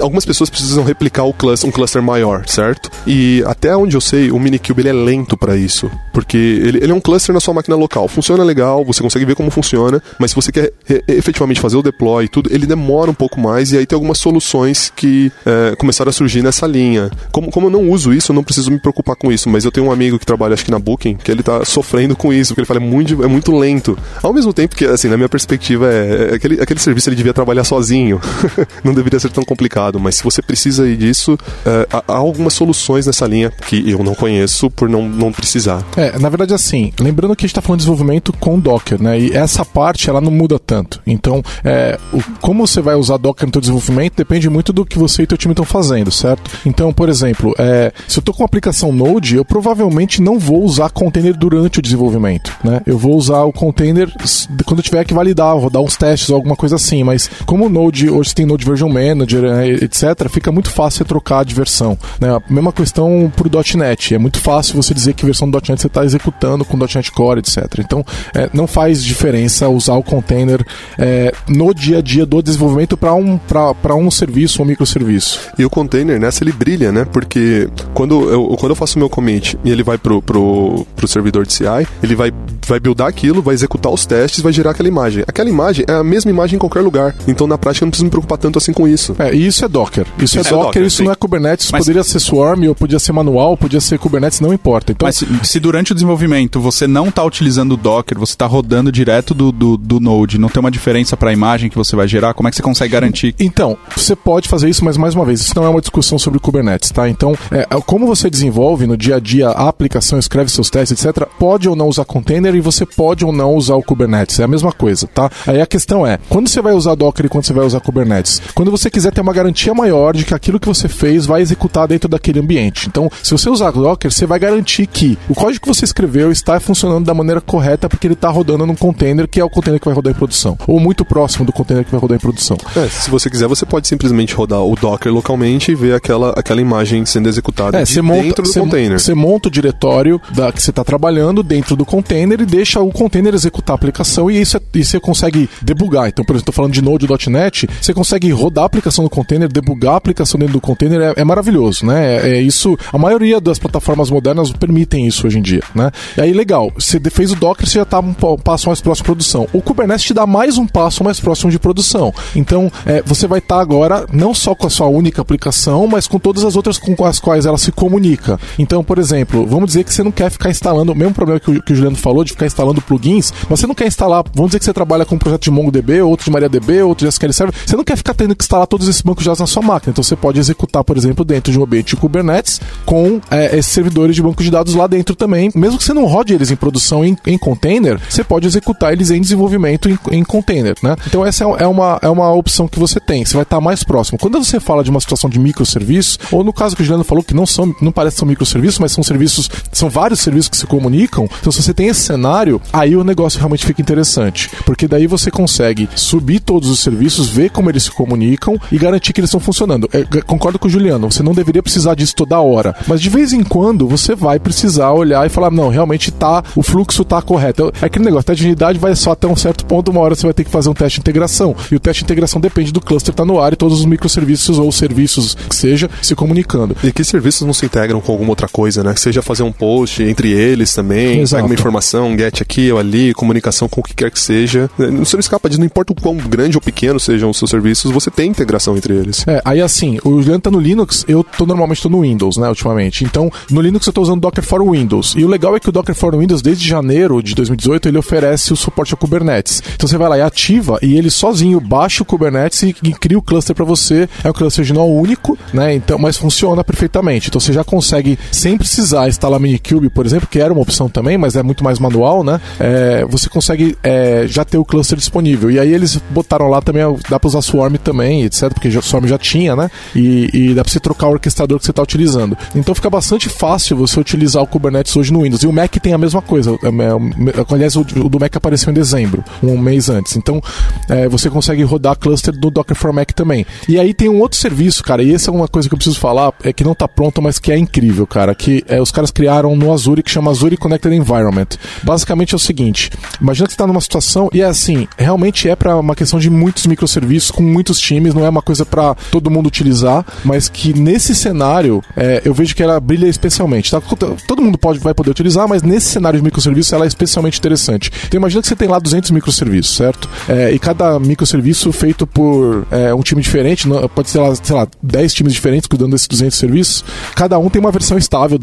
algumas pessoas precisam replicar o cluster, um cluster maior, certo? E até onde eu sei, o Minikube ele é lento para isso, porque ele, ele é um cluster na sua máquina local. Funciona legal, você consegue ver como funciona, mas se você quer efetivamente fazer o deploy e tudo, ele demora um pouco mais e aí tem algumas soluções que eh, começaram a surgir nessa linha. Como, como eu não uso isso, eu não preciso me preocupar com isso, mas eu tenho um amigo que trabalha acho que na Booking, que ele tá sofrendo com isso, porque ele fala é muito, é muito lento. Ao mesmo tempo que, assim, na minha perspectiva, é, é aquele, aquele serviço ele devia trabalhar sozinho. não deveria ser tão complicado, mas se você precisa disso, eh, há, algumas soluções nessa linha que eu não conheço por não, não precisar. É, na verdade, assim, lembrando que a gente está falando de desenvolvimento com Docker, né? E essa parte ela não muda tanto. Então, é, o- como você vai usar Docker no seu desenvolvimento depende muito do que você e teu time estão fazendo, certo? Então, por exemplo, é, se eu estou com uma aplicação Node, eu provavelmente não vou usar container durante o desenvolvimento, né? Eu vou usar o container quando eu tiver que validar, rodar uns testes ou alguma coisa assim. Mas como o Node hoje tem Node Version Manager, né, etc., fica muito fácil você trocar de versão. Né? A mesma questão pro .NET. É muito fácil você dizer que versão do .NET você está executando com .NET Core, etc. Então, é, não faz diferença usar o container é, no dia a dia do desenvolvimento para um, pra um serviço ou um microserviço. E o container nessa ele brilha, né? Porque quando eu, quando eu faço o meu commit e ele vai pro, pro, pro servidor de CI, ele vai, vai buildar aquilo, vai executar os testes, vai gerar aquela imagem. Aquela imagem é a mesma imagem em qualquer lugar. Então na prática eu não preciso me preocupar tanto assim com isso. É, e isso é Docker. Isso, Isso é, é Docker, Docker, isso sim. não é Kubernetes. Mas- Poderia ser Swarm, ou podia ser manual, podia ser Kubernetes, não importa. Então, Mas se, se durante o desenvolvimento você não está utilizando o Docker, você está rodando direto do, do, do Node no teu ter uma diferença para a imagem que você vai gerar? Como é que você consegue garantir? Então, você pode fazer isso, mas mais uma vez, isso não é uma discussão sobre Kubernetes, tá? Então, é, como você desenvolve no dia a dia a aplicação, escreve seus testes, etc., pode ou não usar container e você pode ou não usar o Kubernetes. É a mesma coisa, tá? Aí a questão é, quando você vai usar Docker e quando você vai usar Kubernetes? Quando você quiser ter uma garantia maior de que aquilo que você fez vai executar dentro daquele ambiente. Então, se você usar Docker, você vai garantir que o código que você escreveu está funcionando da maneira correta porque ele está rodando num container que é o container que vai rodar produção, ou muito próximo do container que vai rodar em produção. É, se você quiser, você pode simplesmente rodar o Docker localmente e ver aquela, aquela imagem sendo executada é, de monta, dentro do container. Você monta o diretório da, que você está trabalhando dentro do container e deixa o container executar a aplicação e isso é, e você consegue debugar. Então, por exemplo, estou falando de Node.NET, você consegue rodar a aplicação no container, debugar a aplicação dentro do container, é, é maravilhoso, né? É, é, isso, a maioria das plataformas modernas permitem isso hoje em dia, né? E aí, legal, você fez o Docker, você já está um passo mais próximo de produção. O Kubernetes te dá mais um passo mais próximo de produção. Então, é, você vai estar tá agora não só com a sua única aplicação, mas com todas as outras com as quais ela se comunica. Então, por exemplo, vamos dizer que você não quer ficar instalando, o mesmo problema que o, que o Juliano falou, de ficar instalando plugins, mas você não quer instalar, vamos dizer que você trabalha com um projeto de MongoDB, outro de MariaDB, outro de SQL Server, você não quer ficar tendo que instalar todos esses bancos de dados na sua máquina. Então, você pode executar, por exemplo, dentro de um ambiente de Kubernetes com é, esses servidores de banco de dados lá dentro também. Mesmo que você não rode eles em produção em, em container, você pode executar eles em desenvolvimento em, em container, né? Então, essa é, é uma, é uma opção que você tem. Você vai estar mais próximo. Quando você fala de uma situação de microserviço, ou no caso que o Juliano falou, que não são, não parece ser um microserviço, mas são serviços, são vários serviços que se comunicam. Então, se você tem esse cenário, aí o negócio realmente fica interessante. Porque daí você consegue subir todos os serviços, ver como eles se comunicam e garantir que eles estão funcionando. É, concordo com o Juliano, você não deveria precisar disso toda hora. Mas de vez em quando você vai precisar olhar e falar, não, realmente tá, o fluxo tá correto. É aquele negócio, teste de unidade vai só até um certo ponto, uma hora você vai ter que fazer um teste de integração. E o teste de integração depende do cluster estar tá no ar e todos os microserviços ou serviços que seja se comunicando. E que serviços não se integram com alguma outra coisa, né? Que seja fazer um post entre eles também, Exato. pega uma informação, get aqui ou ali, comunicação com o que quer que seja. Você não escapa disso, não importa o quão grande ou pequeno sejam os seus serviços, você tem integração entre eles. É, aí assim, o Juliano tá no Linux, eu tô normalmente tô no Windows, né, ultimamente. Então, no Linux eu tô usando Docker for Windows. E o legal é que o Docker for Windows, desde janeiro de 2018, ele oferece o suporte a Kubernetes. Então você vai lá e ativa e ele sozinho baixa o Kubernetes e, e cria o cluster para você. É um cluster de nó único, né? Então, mas funciona perfeitamente. Então você já consegue, sem precisar instalar Minikube, por exemplo, que era uma opção também, mas é muito mais manual, né? É, você consegue é, já ter o cluster disponível. E aí eles botaram lá também, dá para usar Swarm também, etc, porque Swarm já tinha, né? E, e dá para você trocar o orquestrador que você está utilizando. Então fica bastante fácil você utilizar o Kubernetes hoje no Windows. E o Mac tem a mesma coisa. É, é, aliás, o, do Mac apareceu em dezembro, um mês antes. Então é, você consegue rodar cluster do Docker for Mac também. E aí tem um outro serviço, cara, e essa é uma coisa que eu preciso falar, é que não está pronto, mas que é incrível, cara, que é, os caras criaram no Azure que chama Azure Connected Environment. Basicamente é o seguinte, imagina que você está numa situação, e é assim, realmente é para uma questão de muitos microserviços com muitos times, não é uma coisa para todo mundo utilizar, mas que nesse cenário é, eu vejo que ela brilha especialmente. Tá? Todo mundo pode, vai poder utilizar, mas nesse cenário de microserviços ela é especialmente interessante. Então imagina que você tem lá 200 microserviços, certo? É, e cada microserviço feito por é, um time diferente, pode ser lá, sei lá, 10 times diferentes cuidando desses 200 serviços, cada um tem uma versão estável,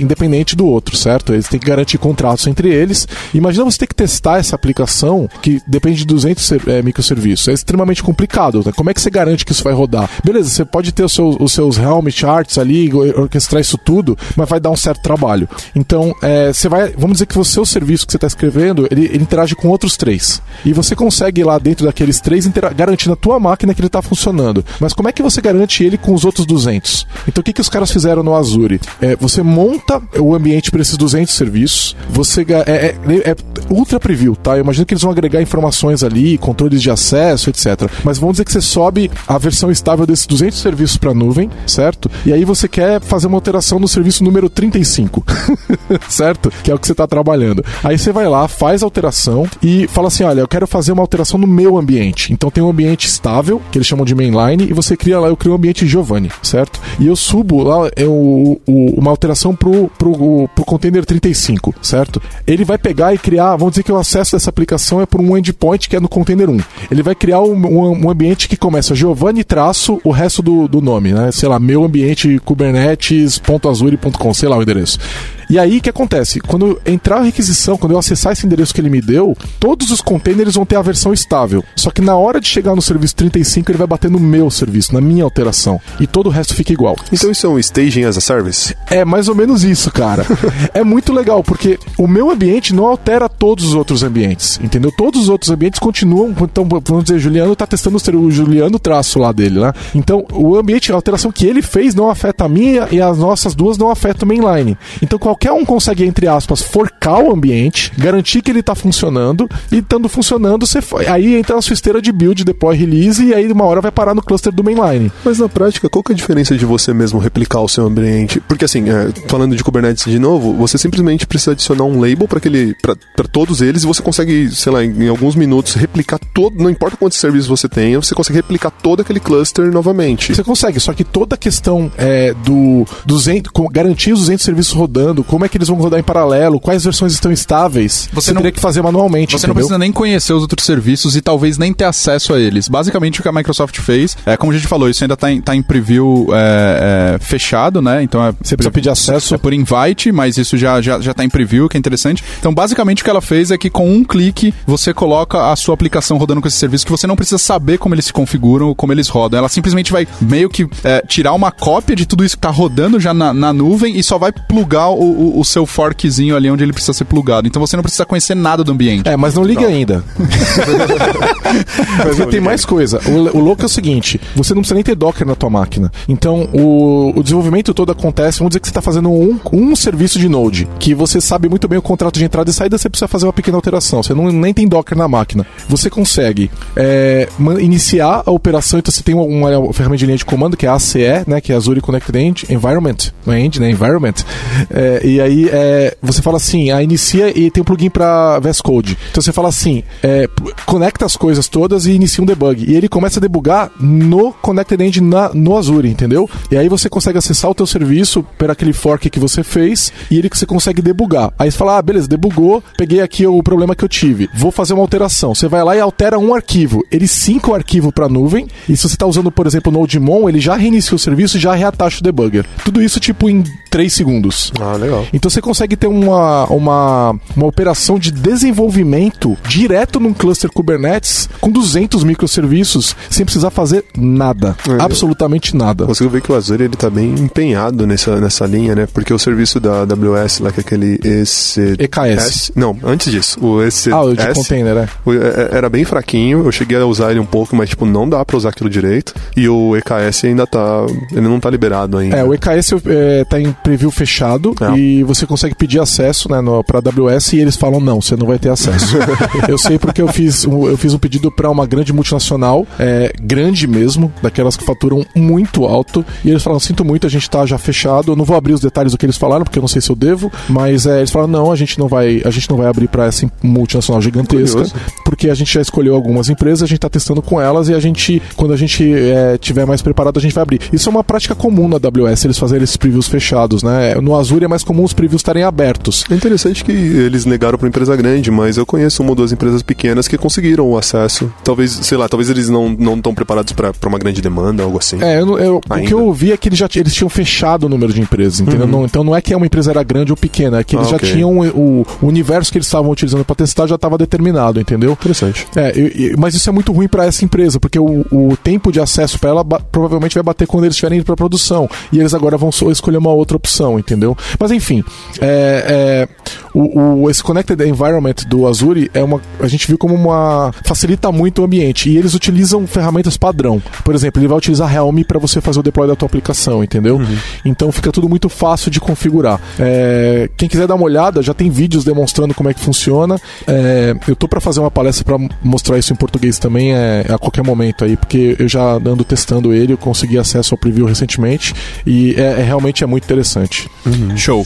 independente do outro, certo? Eles têm que garantir contratos entre eles. Imagina você ter que testar essa aplicação que depende de 200 é, microserviços. É extremamente complicado. Né? Como é que você garante que isso vai rodar? Beleza, você pode ter os seus, os seus Helm charts ali, orquestrar isso tudo, mas vai dar um certo trabalho. Então, é, você vai, vamos dizer que o seu serviço que você está escrevendo, ele, ele, interage com outros três. E você consegue lá dentro daqueles três garantir na tua máquina que ele está funcionando. Mas como é que você garante ele com os outros 200? Então, o que, que os caras fizeram no Azure? É, você monta o ambiente para esses 200 serviços, você é, é, é, ultra preview, tá? Eu imagino que eles vão agregar informações ali, controles de acesso, etc. Mas vamos dizer que você sobe a versão estável desses 200 serviços para nuvem, certo? E aí você quer fazer uma alteração no serviço número 35, certo? Que é o que você está trabalhando. Aí você vai lá, faz a alteração e fala assim: olha, eu quero fazer uma alteração no meu ambiente. Então tem um ambiente estável, que eles chamam de mainline, e você cria lá, eu crio um ambiente Giovanni, certo? E eu subo lá eu, uma alteração pro, pro, pro container 35, certo? Ele vai pegar e criar, vamos dizer que o acesso dessa aplicação é por um endpoint que é no container 1. Ele vai criar um, um, um ambiente que começa Giovanni traço o resto do, do nome, né? Sei lá, meu ambiente kubernetes.azure.com, sei lá o endereço. E aí o que acontece? Quando entrar a requisição, quando eu acessar esse endereço que ele me deu, todos os containers vão ter a versão estável. Só que na hora de chegar no serviço 35, ele vai bater no meu serviço, na minha alteração. E todo o resto fica igual. Então isso é um staging as a service? É mais ou menos isso, cara. é muito legal, porque o meu ambiente não altera todos os outros ambientes, entendeu? Todos os outros ambientes continuam. Então, vamos dizer, Juliano tá testando o Juliano traço lá dele, né? Então, o ambiente, a alteração que ele fez não afeta a minha e as nossas duas não afetam o mainline. Então, qualquer um consegue, entre aspas, forcar o ambiente, garantir que ele tá funcionando e estando funcionando, você aí entra a sua esteira de build, deploy, release e aí uma hora vai parar no cluster do mainline. Mas na prática, qual que é a diferença de você mesmo replicar o seu ambiente? Porque assim, é, falando de Kubernetes de novo, você simplesmente precisa adicionar um label para aquele para todos eles e você consegue, sei lá, em, em, alguns minutos replicar todo, não importa quantos serviços você tenha, você consegue replicar todo aquele cluster novamente. Você consegue, só que toda a questão é, do 200, garantir os 200 serviços rodando, como é que eles vão rodar em paralelo, quais versões estão estáveis, você, você não, teria que fazer manualmente. Você entendeu? não precisa nem conhecer os outros serviços e talvez nem ter acesso a eles. Basicamente o que a Microsoft fez, é como a gente falou, isso ainda está em, tá em preview é, é, fechado, né? Então é, você precisa pedir acesso. É por invite, mas isso já, já, já tá em preview, que é interessante. Então basicamente o que ela fez é que com um clique você coloca a sua aplicação rodando com esse serviço que você não precisa saber como eles se configuram, como eles rodam. Ela simplesmente vai meio que é, tirar uma cópia de tudo isso que está rodando já na, na, nuvem e só vai plugar o, o, o, seu forkzinho ali onde ele precisa ser plugado. Então você não precisa conhecer nada do ambiente. É, mas não liga ainda. Porque tem mais coisa. O, o, louco é o seguinte: você não precisa nem ter Docker na tua máquina. Então o, o desenvolvimento todo acontece. Vamos dizer que você está fazendo um, um serviço de Node, que você sabe muito bem o contrato de entrada e saída, você precisa fazer uma pequena alteração. Você não, nem tem Docker na máquina. Você consegue é, iniciar a operação, então você tem uma, uma, ferramenta de linha de comando que é ACE, né, que é Azure Connected End, Environment, é End, né, Environment. É, e aí é, você fala assim, a inicia e tem um plugin para VS Code. Então você fala assim, é, conecta as coisas todas e inicia um debug. E ele começa a debugar no Connected End na, no Azure, entendeu? E aí você consegue acessar o teu serviço por aquele fork que você fez e ele que você consegue debugar. Aí você fala, ah, beleza, debugou, peguei aqui o problema que eu tive, vou fazer uma alteração. Você vai lá e altera um arquivo. Ele synca o arquivo para nuvem e se você está usando, por exemplo, o NodeMon, ele já reinicia o serviço e já reatacha o debugger. Tudo isso tipo em 3 segundos. Ah, legal. Então você consegue ter uma, uma, uma operação de desenvolvimento direto num cluster Kubernetes com 200 microserviços sem precisar fazer nada. É, absolutamente nada. Você vê que o Azure ele tá bem empenhado nessa, nessa linha, né? Porque o serviço da AWS, lá que é aquele EC... EKS. Não, antes disso. O ECS... Ah, o de container, né? É, era bem fraquinho. Eu cheguei a usar ele um pouco, mas, tipo, não dá pra usar aquilo direito. E o EKS ainda tá... Ele não tá liberado ainda. É, o EKS é, tá em preview fechado é. e você consegue pedir acesso, né, pra AWS e eles falam, não, você não vai ter acesso. eu sei porque eu fiz, eu fiz um pedido para uma grande multinacional, é, grande mesmo, daquelas que faturam muito alto, e eles falaram, sinto muito, a gente tá já fechado, eu não vou abrir os detalhes do que eles falaram, porque eu não sei se eu devo, mas é, eles falaram, não, a gente não vai, a gente não vai abrir para essa multinacional gigantesca, Curioso. porque a gente já escolheu algumas empresas, a gente tá testando com elas e a gente, quando a gente é, tiver mais preparado, a gente vai abrir. Isso é uma prática comum na AWS, eles fazerem esses previews fechados, né? No Azure é mais comum os previews estarem abertos. É interessante que eles negaram para empresa grande, mas eu conheço uma ou duas empresas pequenas que conseguiram o acesso. Talvez, sei lá, talvez eles não não estão preparados para uma grande demanda, algo assim. É, eu, eu, o que eu ouvi é que eles já eles tinham fechado o número de empresas, entendeu? Uhum. Não, então não é que uma empresa era grande ou pequena, é que eles ah, já okay. tinham o, o, universo que eles estavam utilizando para testar já estava determinado, entendeu? Interessante. É, eu, mas isso é muito ruim para essa empresa, porque o, o tempo de acesso para ela provavelmente vai bater quando eles estiverem indo para produção e eles agora vão escolher uma outra opção, entendeu? Mas enfim, é, é, o, o, esse Connected Environment do Azure é uma, a gente viu como uma facilita muito o ambiente e eles utilizam ferramentas padrão. Por exemplo, ele vai utilizar Helm para você fazer o deploy da tua aplicação, entendeu? Uhum. Então fica tudo muito fácil de configurar. É, quem quiser dar uma olhada, já tem vídeos demonstrando como é que funciona. É, eu tô para fazer uma palestra para mostrar isso em português também é, a qualquer momento aí, porque eu já ando testando ele, eu consegui acesso ao preview recentemente e é, é realmente é muito interessante. Uhum. Show.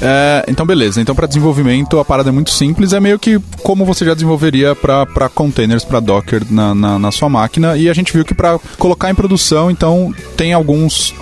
É, então, beleza. Então, para desenvolvimento, a parada é muito simples. É meio que como você já desenvolveria para containers, para Docker na, na, na, sua máquina. E a gente viu que para colocar em produção, então, tem alguns,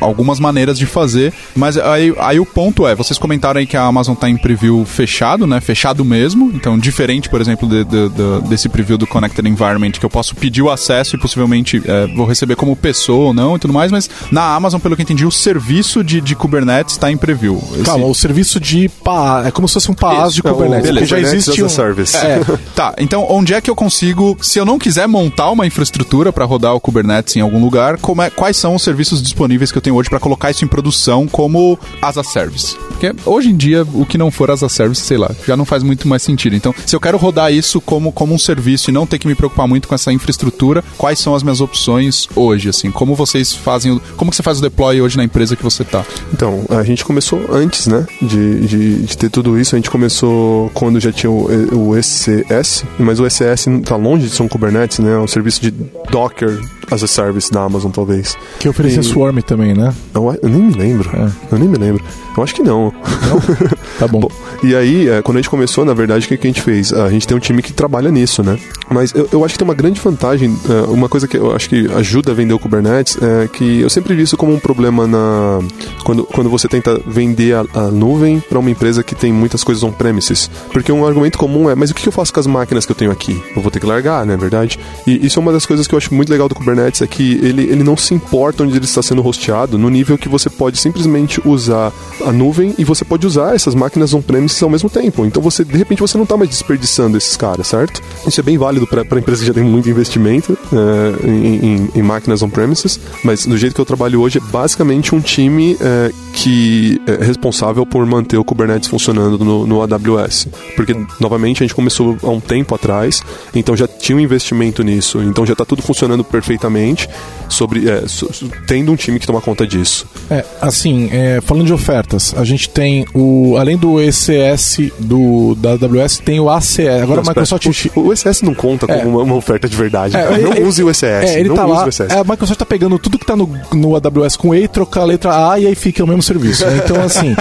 algumas maneiras de fazer. Mas aí, aí o ponto é, vocês comentaram aí que a Amazon está em preview fechado, né? Fechado mesmo. Então, diferente, por exemplo, de, de, de, desse preview do Connected Environment, que eu posso pedir o acesso e possivelmente é, vou receber como pessoa ou não e tudo mais. Mas na Amazon, pelo que entendi, o serviço de, de Kubernetes está em preview. Esse... Calma, o serviço de PaaS, é como se fosse um PaaS de é Kubernetes. Beleza. já existe um service. É, tá, então onde é que eu consigo, se eu não quiser montar uma infraestrutura para rodar o Kubernetes em algum lugar, é, quais são os serviços disponíveis que eu tenho hoje para colocar isso em produção como as a service? Porque hoje em dia, o que não for as a service, sei lá, já não faz muito mais sentido. Então, se eu quero rodar isso como, como um serviço e não ter que me preocupar muito com essa infraestrutura, quais são as minhas opções hoje, assim? Como vocês fazem, como que você faz o deploy hoje na empresa que você está? Então, a gente começou antes, né, de, de, de, ter tudo isso. A gente começou quando já tinha o, o ECS, mas o ECS está longe de ser um Kubernetes, né? É um serviço de Docker as a service da Amazon, talvez. Que oferecia e... Swarm também, né? Eu, eu nem me lembro. É. Eu nem me lembro. Eu acho que não. Não? Tá bom. bom. E aí, é, quando a gente começou, na verdade, o que, que a gente fez? A gente tem um time que trabalha nisso, né? Mas eu, eu acho que tem uma grande vantagem, é, uma coisa que eu acho que ajuda a vender o Kubernetes é que eu sempre vi isso como um problema na quando, quando você tenta vender a, a nuvem para uma empresa que tem muitas coisas on-premises. Porque um argumento comum é, mas o que eu faço com as máquinas que eu tenho aqui? Eu vou ter que largar, não é verdade? E isso é uma das coisas que eu acho muito legal do Kubernetes, é que ele, ele não se importa onde ele está sendo hosteado, no nível que você pode simplesmente usar a nuvem e você pode usar essas máquinas on-premises ao mesmo tempo. Então você, de repente, você não está mais desperdiçando esses caras, certo? Isso é bem válido para empresas que já têm muito investimento é, em, em, em, máquinas on-premises, mas do jeito que eu trabalho hoje é basicamente um time é, que é responsável por manter o Kubernetes funcionando no, no AWS. Porque, novamente, a gente começou há um tempo atrás, então já tinha um investimento nisso, então já está tudo funcionando perfeitamente sobre é, so, tendo um time que toma conta disso. É, assim, é, falando de ofertas, a gente tem o além do ECS do da AWS tem o ACS. Agora não, a Microsoft o, o ECS não conta como é. uma, uma, oferta de verdade. É, não use o ECS. É, ele não tá lá. É, a Microsoft está pegando tudo que está no, no AWS com E e trocar a letra A e aí fica o mesmo serviço. Né? Então assim,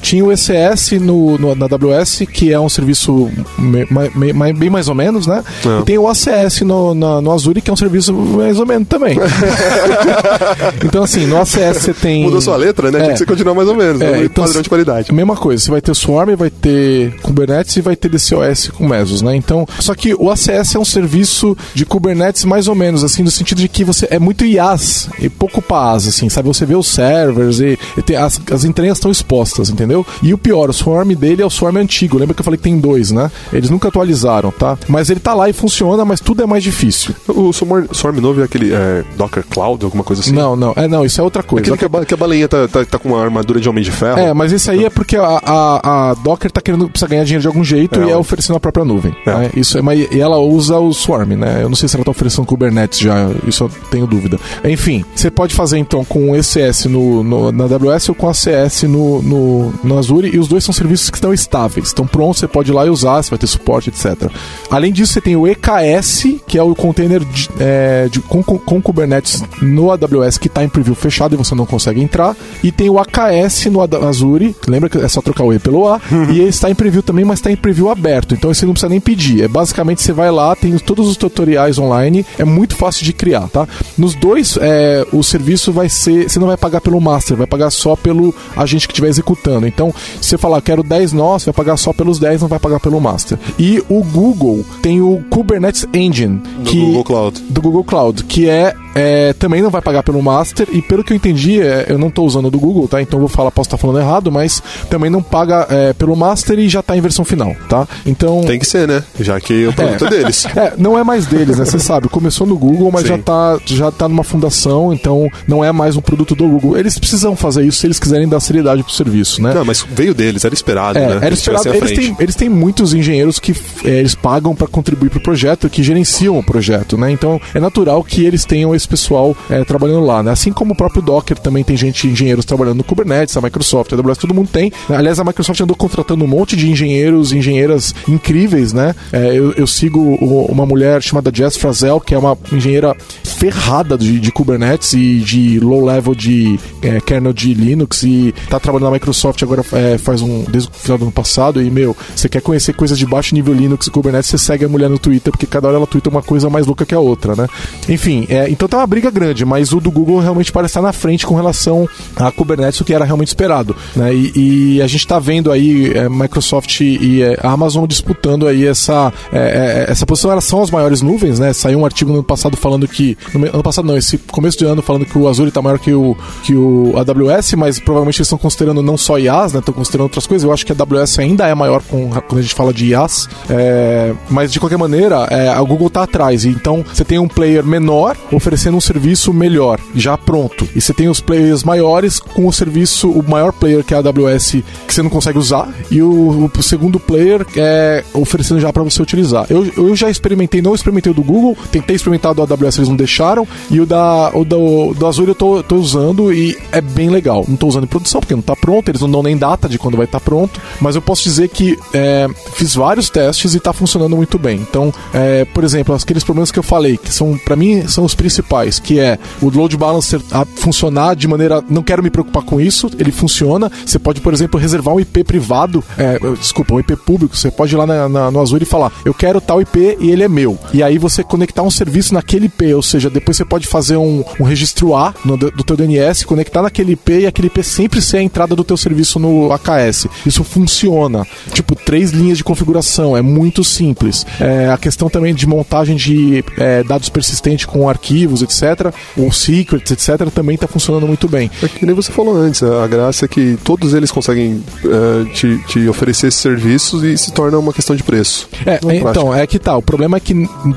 tinha o ECS no, no, na AWS que é um serviço me, me, me, bem mais ou menos, né? É. E tem o ACS no, na, no Azure que é um serviço mais ou menos também. então, assim, no ACS você tem. Mudou sua letra, né? É. Tinha que você continuar mais ou menos. É, então, padrão de qualidade. Mesma coisa, você vai ter Swarm, vai ter Kubernetes e vai ter DCOS com Mesos, né? Então, só que o ACS é um serviço de Kubernetes mais ou menos, assim, no sentido de que você é muito IaaS e pouco PaaS, assim, sabe? Você vê os servers e, e tem, as, as entranhas estão expostas, entendeu? E o pior, o Swarm dele é o Swarm antigo. Lembra que eu falei que tem dois, né? Eles nunca atualizaram, tá? Mas ele tá lá e funciona, mas tudo é mais difícil. O Swarm, novo é aquele é, Docker Cloud, alguma coisa assim? Não, não. É, não, isso é outra coisa. Aquele que a, que a baleinha tá, tá, tá, com uma armadura de homem de ferro. É, mas esse aí é porque a, a, a Docker tá querendo precisa ganhar dinheiro de algum jeito é, e é oferecendo a própria nuvem. É. Né? Isso é, mas, e ela usa o Swarm, né? Eu não sei se ela tá oferecendo Kubernetes já, isso eu tenho dúvida. Enfim, você pode fazer então com o ECS no, no, na AWS ou com a CS no, no, no Azure e os dois são serviços que estão estáveis. Estão prontos, você pode ir lá e usar, você vai ter suporte, etc. Além disso, você tem o EKS, que é o container de, é, de com, com Kubernetes no AWS que está em preview fechado e você não consegue entrar. E tem o AKS no Azure, lembra que é só trocar o E pelo A, e ele está em preview também, mas está em preview aberto. Então você não precisa nem pedir. É basicamente você vai lá, tem todos os tutoriais online, é muito fácil de criar, tá? Nos dois, é, o serviço vai ser. Você não vai pagar pelo master, vai pagar só pelo agente que estiver executando. Então, se você falar quero 10 nós, vai pagar só pelos 10, não vai pagar pelo master. E o Google tem o Kubernetes Engine. Do que, Google Cloud. Do Google Cloud, que é é, também não vai pagar pelo Master, e pelo que eu entendi, é, eu não estou usando do Google, tá? Então vou falar, posso estar falando errado, mas também não paga é, pelo Master e já está em versão final, tá? Então. Tem que ser, né? Já que o produto é, deles. É, não é mais deles, né? Você sabe, começou no Google, mas já está já tá numa fundação, então não é mais um produto do Google. Eles precisam fazer isso se eles quiserem dar seriedade pro serviço, né? Não, mas veio deles, era esperado, é, né? Era esperado. Eles têm, eles têm muitos engenheiros que é, eles pagam para contribuir pro projeto, que gerenciam o projeto, né? Então é natural que eles tenham esse pessoal é, trabalhando lá, né? Assim como o próprio Docker também tem gente, engenheiros trabalhando no Kubernetes, a Microsoft, a AWS, todo mundo tem. Aliás, a Microsoft andou contratando um monte de engenheiros, engenheiras incríveis, né? É, eu, eu, sigo uma mulher chamada Jess Frazel, que é uma engenheira ferrada de, de Kubernetes e de low level de é, kernel de Linux e tá trabalhando na Microsoft agora é, faz um desde o final do ano passado e meu, você quer conhecer coisas de baixo nível Linux e Kubernetes, você segue a mulher no Twitter porque cada hora ela twitta uma coisa mais louca que a outra, né? Enfim, é, então tá uma briga grande, mas o do Google realmente parece estar na frente com relação a Kubernetes, o que era realmente esperado, né? E, e a gente tá vendo aí é, Microsoft e é, Amazon disputando aí essa é, é, essa posição, elas são as maiores nuvens, né? Saiu um artigo no ano passado falando que no ano passado não, esse começo de ano falando que o Azure tá maior que o que o AWS, mas provavelmente eles estão considerando não só IaaS, né? Estão considerando outras coisas. Eu acho que a AWS ainda é maior com, quando a gente fala de IaaS, é, mas de qualquer maneira, é, a Google tá atrás. Então você tem um player menor oferecendo um serviço melhor, já pronto. E você tem os players maiores com o serviço, o maior player que é a AWS, que você não consegue usar, e o, o segundo player é oferecendo já para você utilizar. Eu, eu já experimentei, não experimentei o do Google, tentei experimentar do AWS, eles não deixaram, e o da o do, do Azure eu tô, tô usando e é bem legal. Não tô usando em produção porque não tá pronto, eles não dão nem data de quando vai estar tá pronto, mas eu posso dizer que é, fiz vários testes e tá funcionando muito bem. Então, é, por exemplo, aqueles problemas que eu falei, que são para mim são os principais, que é o load balancer funcionar de maneira, não quero me preocupar com isso, ele funciona. Você pode, por exemplo, reservar um IP privado, é, desculpa, um IP público. Você pode ir lá na, na, no Azure e falar, eu quero tal IP e ele é meu. E aí você conectar um serviço naquele IP, ou seja, depois você pode fazer um, um registro A no, do teu DNS, conectar naquele IP e aquele IP sempre ser a entrada do teu serviço no AKS. Isso funciona. Tipo, três linhas de configuração, é muito simples. É, a questão também de montagem de é, dados persistentes com arquivos, etc., ou secrets, etc., também está funcionando muito bem. É que nem você falou antes, a graça é que todos eles conseguem uh, te, te, oferecer esses serviços e se torna uma questão de preço. É, então, é que tá. O problema é que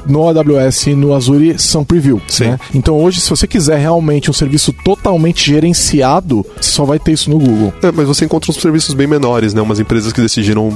no AWS e no Azure são preview. Né? Então hoje, se você quiser realmente um serviço totalmente gerenciado, você só vai ter isso no Google. É, mas você encontra uns serviços bem menores, né? Umas empresas que decidiram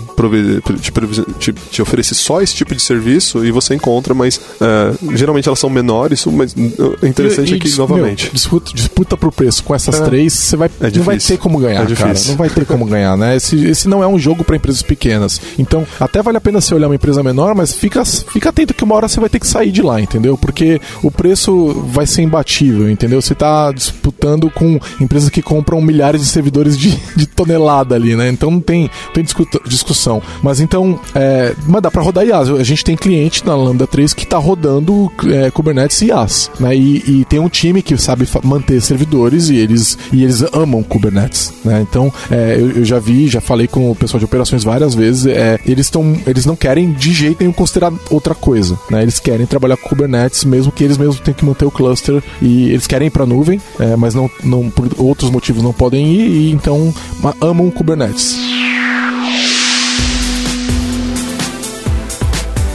te, te, te, oferecer só esse tipo de serviço e você encontra, mas uh, geralmente elas são menores, mas é interessante e, e, aqui novamente. Meu, disputa, disputa pro preço com essas é. três, você vai, é não vai ter como ganhar, é cara. Não vai ter como ganhar, né? Esse, esse não é um jogo para empresas pequenas. Então, até vale a pena você olhar uma empresa menor, mas fica, fica atento que uma hora você vai ter que sair de lá, entendeu? Porque o preço vai ser imbatível, entendeu? Você tá disputando com empresas que compram milhares de servidores de, de tonelada ali, né? Então não tem, tem discussão. Mas então, é, mas dá para rodar IaaS. A gente tem cliente na Lambda 3 que tá rodando é, Kubernetes IaaS, né? E, e, tem um time que sabe manter servidores e eles, e eles amam Kubernetes, né? Então, é, eu, eu, já vi, já falei com o pessoal de operações várias vezes, é, eles, tão, eles não querem de jeito nenhum considerar outra coisa, né? Eles querem trabalhar com Kubernetes, mesmo que eles mesmos tenham que manter o cluster e eles querem ir para nuvem, é, mas não, não por outros motivos não podem ir e então amam Kubernetes.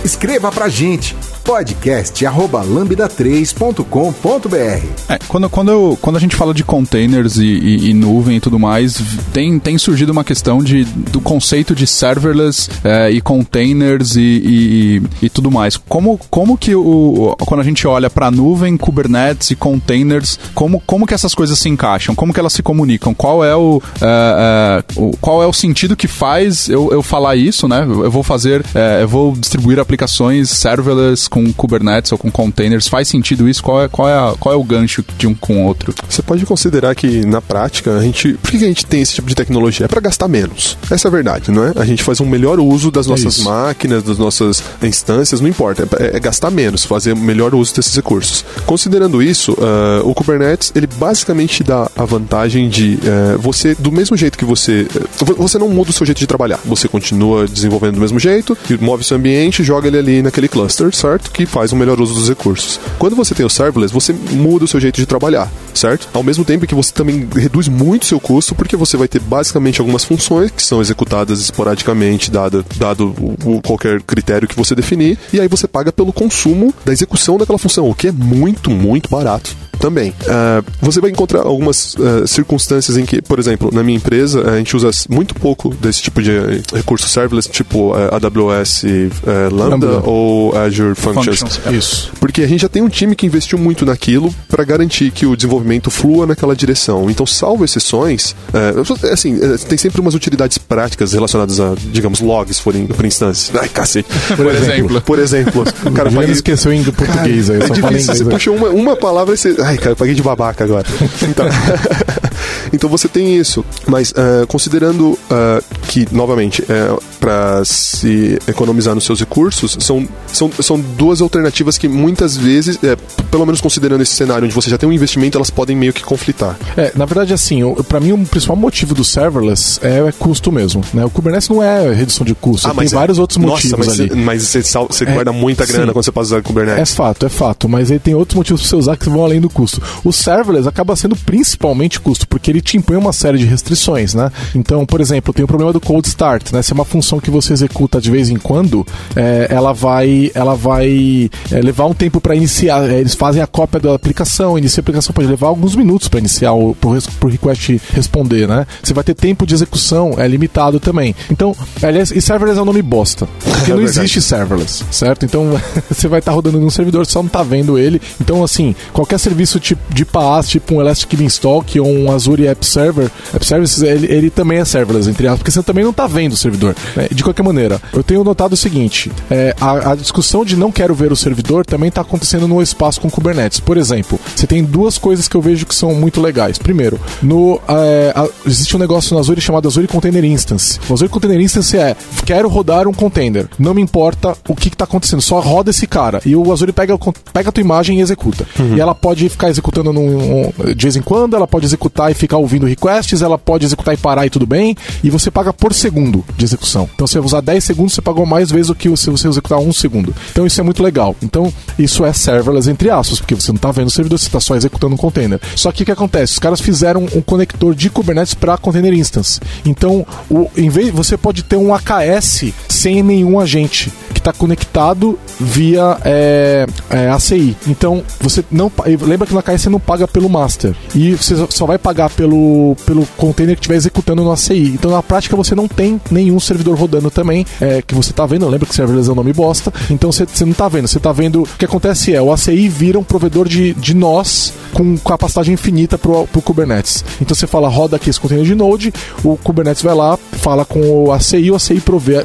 Escreva pra gente podcast@lambda3.com.br. É, quando, quando, eu, quando a gente fala de containers e, e, e, nuvem e tudo mais, tem, tem surgido uma questão de, do conceito de serverless é, e containers e, e, e, tudo mais. Como, como que o, quando a gente olha para nuvem, Kubernetes e containers, como, como que essas coisas se encaixam? Como que elas se comunicam? Qual é o, é, é, o qual é o sentido que faz eu, eu falar isso, né? Eu vou fazer, é, eu vou distribuir aplicações serverless com Kubernetes ou com containers, faz sentido isso? Qual é, qual é, a, qual é o gancho de um com o outro? Você pode considerar que, na prática, a gente. Por que a gente tem esse tipo de tecnologia? É para gastar menos. Essa é a verdade, não é? A gente faz um melhor uso das nossas máquinas, das nossas instâncias, não importa. É, é, gastar menos, fazer melhor uso desses recursos. Considerando isso, uh, o Kubernetes, ele basicamente dá a vantagem de uh, você, do mesmo jeito que você. Uh, você não muda o seu jeito de trabalhar. Você continua desenvolvendo do mesmo jeito, move seu ambiente, joga ele ali naquele cluster, certo? Certo? Que faz um melhor uso dos recursos. Quando você tem o serverless, você muda o seu jeito de trabalhar, certo? Ao mesmo tempo que você também reduz muito o seu custo, porque você vai ter basicamente algumas funções que são executadas esporadicamente, dado, dado o, qualquer critério que você definir, e aí você paga pelo consumo da execução daquela função, o que é muito, muito barato Também. Uh, você vai encontrar algumas uh, circunstâncias em que, por exemplo, na minha empresa, a gente usa muito pouco desse tipo de recurso serverless, tipo uh, AWS Lambda, Lambda, ou Azure Functions. Functions. Isso. Porque a gente já tem um time que investiu muito naquilo para garantir que o desenvolvimento flua naquela direção. Então, salvo exceções, assim, tem sempre umas utilidades práticas relacionadas a, digamos, logs por, por instâncias. Ai, cacete. Por, por exemplo. Por exemplo. O cara esqueceu em português cara, aí, é só difícil. Você puxa uma, uma palavra e você. Ai, cara, eu paguei de babaca agora. Então. Então você tem isso. Mas uh, considerando uh, que, novamente, uh, é, para se economizar nos seus recursos, são, são, são duas alternativas que muitas vezes, é, pelo menos considerando esse cenário onde você já tem um investimento, elas podem meio que conflitar. É, na verdade, assim, para mim o principal motivo do serverless é, custo mesmo. Né? O Kubernetes não é redução de custo, ah, tem é- vários outros motivos mas ali. mas você, você é, guarda muita grana sim, quando você pode usar Kubernetes. É fato, é fato, mas ele tem outros motivos para você usar que vão além do custo. O serverless acaba sendo principalmente custo, porque ele te impõe uma série de restrições, né? Então, por exemplo, tem o problema do cold start, né? Se é uma função que você executa de vez em quando, é, ela vai, ela vai é, levar um tempo para iniciar. É, eles fazem a cópia da aplicação, inicia a aplicação pode levar alguns minutos para iniciar o pro, request responder, né? Você vai ter tempo de execução é limitado também. Então, aliás, e serverless é um nome bosta, porque é não existe serverless, certo? Então, você vai estar tá rodando num servidor, só não tá vendo ele. Então, assim, qualquer serviço tipo de PaaS, tipo um Elastic Beanstalk ou um Azure App Server, App Services, ele, ele também é serverless, entre aspas, porque você também não está vendo o servidor. Né? De qualquer maneira, eu tenho notado o seguinte: é, a, a, discussão de não quero ver o servidor também está acontecendo no espaço com Kubernetes. Por exemplo, você tem duas coisas que eu vejo que são muito legais. Primeiro, no, é, a, existe um negócio no Azure chamado Azure Container Instance. O Azure Container Instance é: quero rodar um container, não me importa o que está acontecendo, só roda esse cara. E o Azure pega, pega a tua imagem e executa. Uhum. E ela pode ficar executando num, um, de vez em quando, ela pode executar e ficar ouvindo request testes, ela pode executar e parar e tudo bem, e você paga por segundo de execução. Então, se você usar 10 segundos, você pagou mais vezes do que se você executar um segundo. Então, isso é muito legal. Então, isso é serverless entre aspas, porque você não está vendo o servidor, você está só executando um container. Só que o que acontece? Os caras fizeram um conector de Kubernetes para container instance. Então, o, em vez você pode ter um AKS sem nenhum agente que está conectado via é, é, ACI. Então, você não lembra que no AKS você não paga pelo master e você só vai pagar pelo, pelo container que estiver executando no ACI. Então, na prática, você não tem nenhum servidor rodando também, é, que você está vendo. Lembra que serverless é um nome bosta. Então, você, você não está vendo. Você está vendo. O que acontece é o ACI vira um provedor de, de nós com capacidade infinita para o Kubernetes. Então, você fala, roda aqui esse container de Node, o Kubernetes vai lá, fala com o ACI, o ACI prove, é,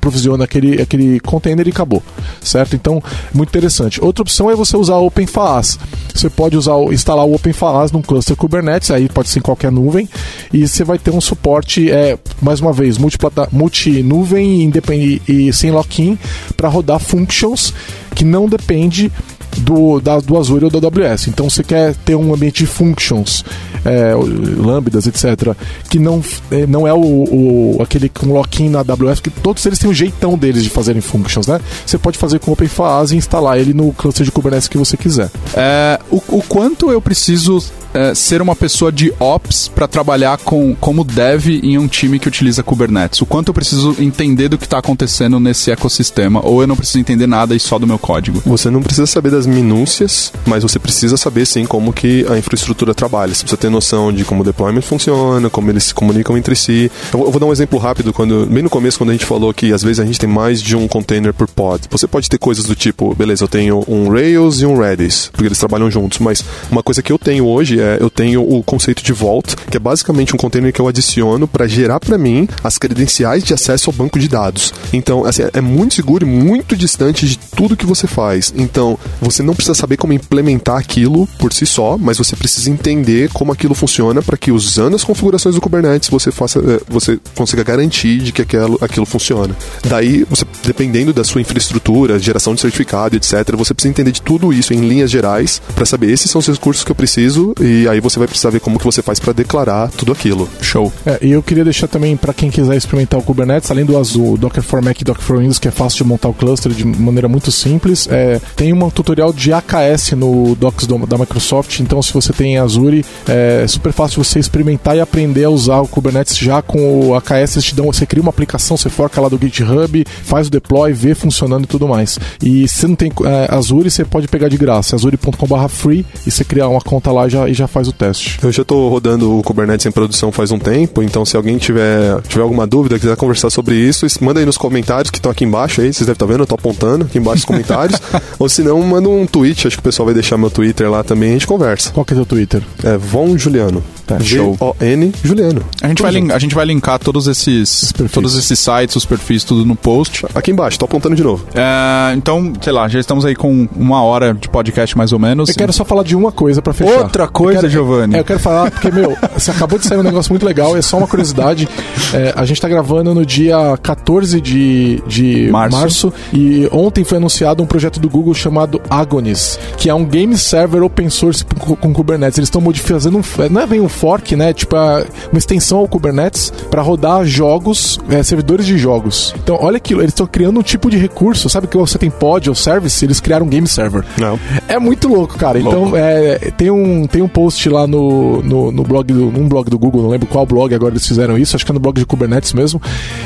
provisiona aquele, aquele container e acabou, certo? Então, muito interessante. Outra opção é você usar o OpenFaaS. Você pode usar, instalar o OpenFaaS num cluster Kubernetes, aí pode ser em qualquer nuvem, e você vai ter um suporte, é, mais uma vez, multi-nuvem multi e, e sem lock-in para rodar functions que não depende do, da, do Azure ou do AWS. Então você quer ter um ambiente de functions, é, lambdas, etc., que não, é, não é o, o aquele com lock-in na AWS, que todos eles têm um jeitão deles de fazerem functions, né? Você pode fazer com OpenFaaS e instalar ele no cluster de Kubernetes que você quiser. É, o, o quanto eu preciso é, ser uma pessoa de ops para trabalhar com, como dev em um time que utiliza Kubernetes? O quanto eu preciso entender do que está acontecendo nesse ecossistema? Ou eu não preciso entender nada e só do meu código? Você não precisa saber das minúcias, mas você precisa saber sim como que a infraestrutura trabalha. Você precisa ter noção de como o deployment funciona, como eles se comunicam entre si. Eu vou, dar um exemplo rápido, quando bem no começo, quando a gente falou que às vezes a gente tem mais de um container por pod. Você pode ter coisas do tipo, beleza, eu tenho um Rails e um Redis, porque eles trabalham juntos, mas uma coisa que eu tenho hoje é eu tenho o conceito de Vault, que é basicamente um container que eu adiciono para gerar para mim as credenciais de acesso ao banco de dados. Então, assim, é muito seguro e muito distante de tudo que você faz. Então, você não precisa saber como implementar aquilo por si só, mas você precisa entender como aquilo funciona para que usando as configurações do Kubernetes você faça, eh, você consiga garantir de que aquilo, aquilo funciona. Daí, você, dependendo da sua infraestrutura, geração de certificado, etc., você precisa entender de tudo isso em linhas gerais para saber esses são os recursos que eu preciso e e aí você vai precisar ver como que você faz para declarar tudo aquilo. Show. É, e eu queria deixar também para quem quiser experimentar o Kubernetes, além do azul, Docker for Mac e Docker for Windows, que é fácil de montar o cluster de maneira muito simples, é, tem um tutorial de AKS no Docs do, da Microsoft, então se você tem Azure, é super fácil você experimentar e aprender a usar o Kubernetes já com o AKS, eles te dão, você cria uma aplicação, você forca lá do GitHub, faz o deploy, vê funcionando e tudo mais. E se não tem é, Azure, você pode pegar de graça, azure.com/free e você criar uma conta lá e já, e já faz o teste. Eu já estou rodando o Kubernetes em produção faz um tempo, então se alguém tiver, tiver alguma dúvida, quiser conversar sobre isso, manda aí nos comentários que estão aqui embaixo aí, vocês devem estar vendo, eu tô apontando aqui embaixo nos comentários. Ou se não, manda um tweet, acho que o pessoal vai deixar meu Twitter lá também, a gente conversa. Qual que é o teu Twitter? É Von Juliano. Tá, G-O-N Juliano. A gente, vai a gente vai linkar todos esses, todos esses sites, os perfis, tudo no post. Aqui embaixo, tô apontando de novo. É, então, sei lá, já estamos aí com uma hora de podcast mais ou menos. Eu quero só falar de uma coisa para fechar. Outra coisa, Giovanni. É, eu quero falar, porque, meu, você acabou de sair um negócio muito legal, é só uma curiosidade. É, a gente tá gravando no dia 14 de, de Março. março. e ontem foi anunciado um projeto do Google chamado Agonis, que é um game server open source com, com Kubernetes. Eles estão modificando, um, não é bem um fork, né? Tipo, uma extensão ao Kubernetes para rodar jogos, é, servidores de jogos. Então, olha aquilo, eles estão criando um tipo de recurso, sabe que você tem pod ou service, eles criaram um game server. Não. É muito louco, cara. Então, é, tem, um, tem um post lá no, no, no blog do, num blog do Google, não lembro qual blog agora eles fizeram isso, acho que é no blog de Kubernetes mesmo.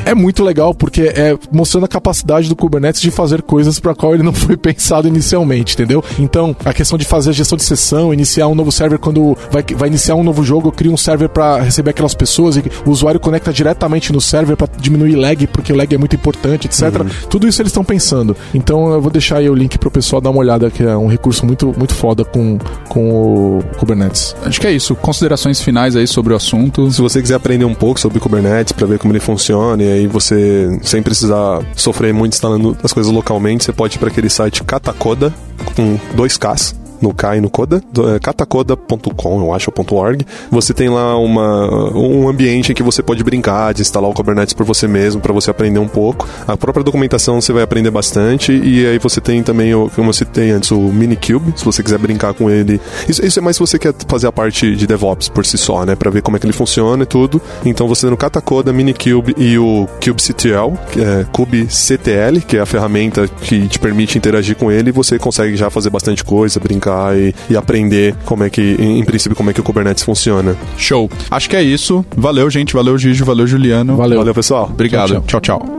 É muito legal porque é mostrando a capacidade do Kubernetes de fazer coisas para qual ele não foi pensado inicialmente, entendeu? Então, a questão de fazer a gestão de sessão, iniciar um novo server quando vai, vai iniciar um novo jogo, cria um server para receber aquelas pessoas e o usuário conecta diretamente no server para diminuir lag, porque o lag é muito importante, etc. Tudo isso eles estão pensando. Então, eu vou deixar aí o link pro pessoal dar uma olhada, que é um recurso muito, muito foda com, com o Kubernetes. Acho que é isso. Considerações finais aí sobre o assunto. Se você quiser aprender um pouco sobre Kubernetes para ver como ele funciona e aí você sem precisar sofrer muito instalando as coisas localmente, você pode ir para aquele site Katakoda com dois Ks no K e no Coda, do- é, katakoda.com, eu acho, .org. Você tem lá uma, um ambiente em que você pode brincar, de instalar o Kubernetes por você mesmo, para você aprender um pouco. A própria documentação você vai aprender bastante, e aí você tem também, o, como eu citei antes, o Minikube, se você quiser brincar com ele. Isso, isso é mais se você quer fazer a parte de DevOps por si só, né, para ver como é que ele funciona e tudo. Então você no Katakoda, Minikube e o kubectl, que é kubectl, que é a ferramenta que te permite interagir com ele, você consegue já fazer bastante coisa, brincar e, e aprender como é que, em, em princípio, como é que o Kubernetes funciona. Show. Acho que é isso. Valeu, gente. Valeu, Gigi. Valeu, Juliano. Valeu. Valeu, pessoal. Obrigado. tchau. tchau.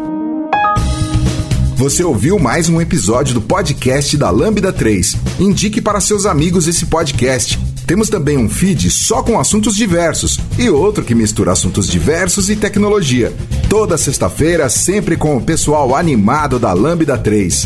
Você ouviu mais um episódio do podcast da Lambda 3. Indique para seus amigos esse podcast. Temos também um feed só com assuntos diversos e outro que mistura assuntos diversos e tecnologia. Toda sexta-feira, sempre com o pessoal animado da Lambda 3.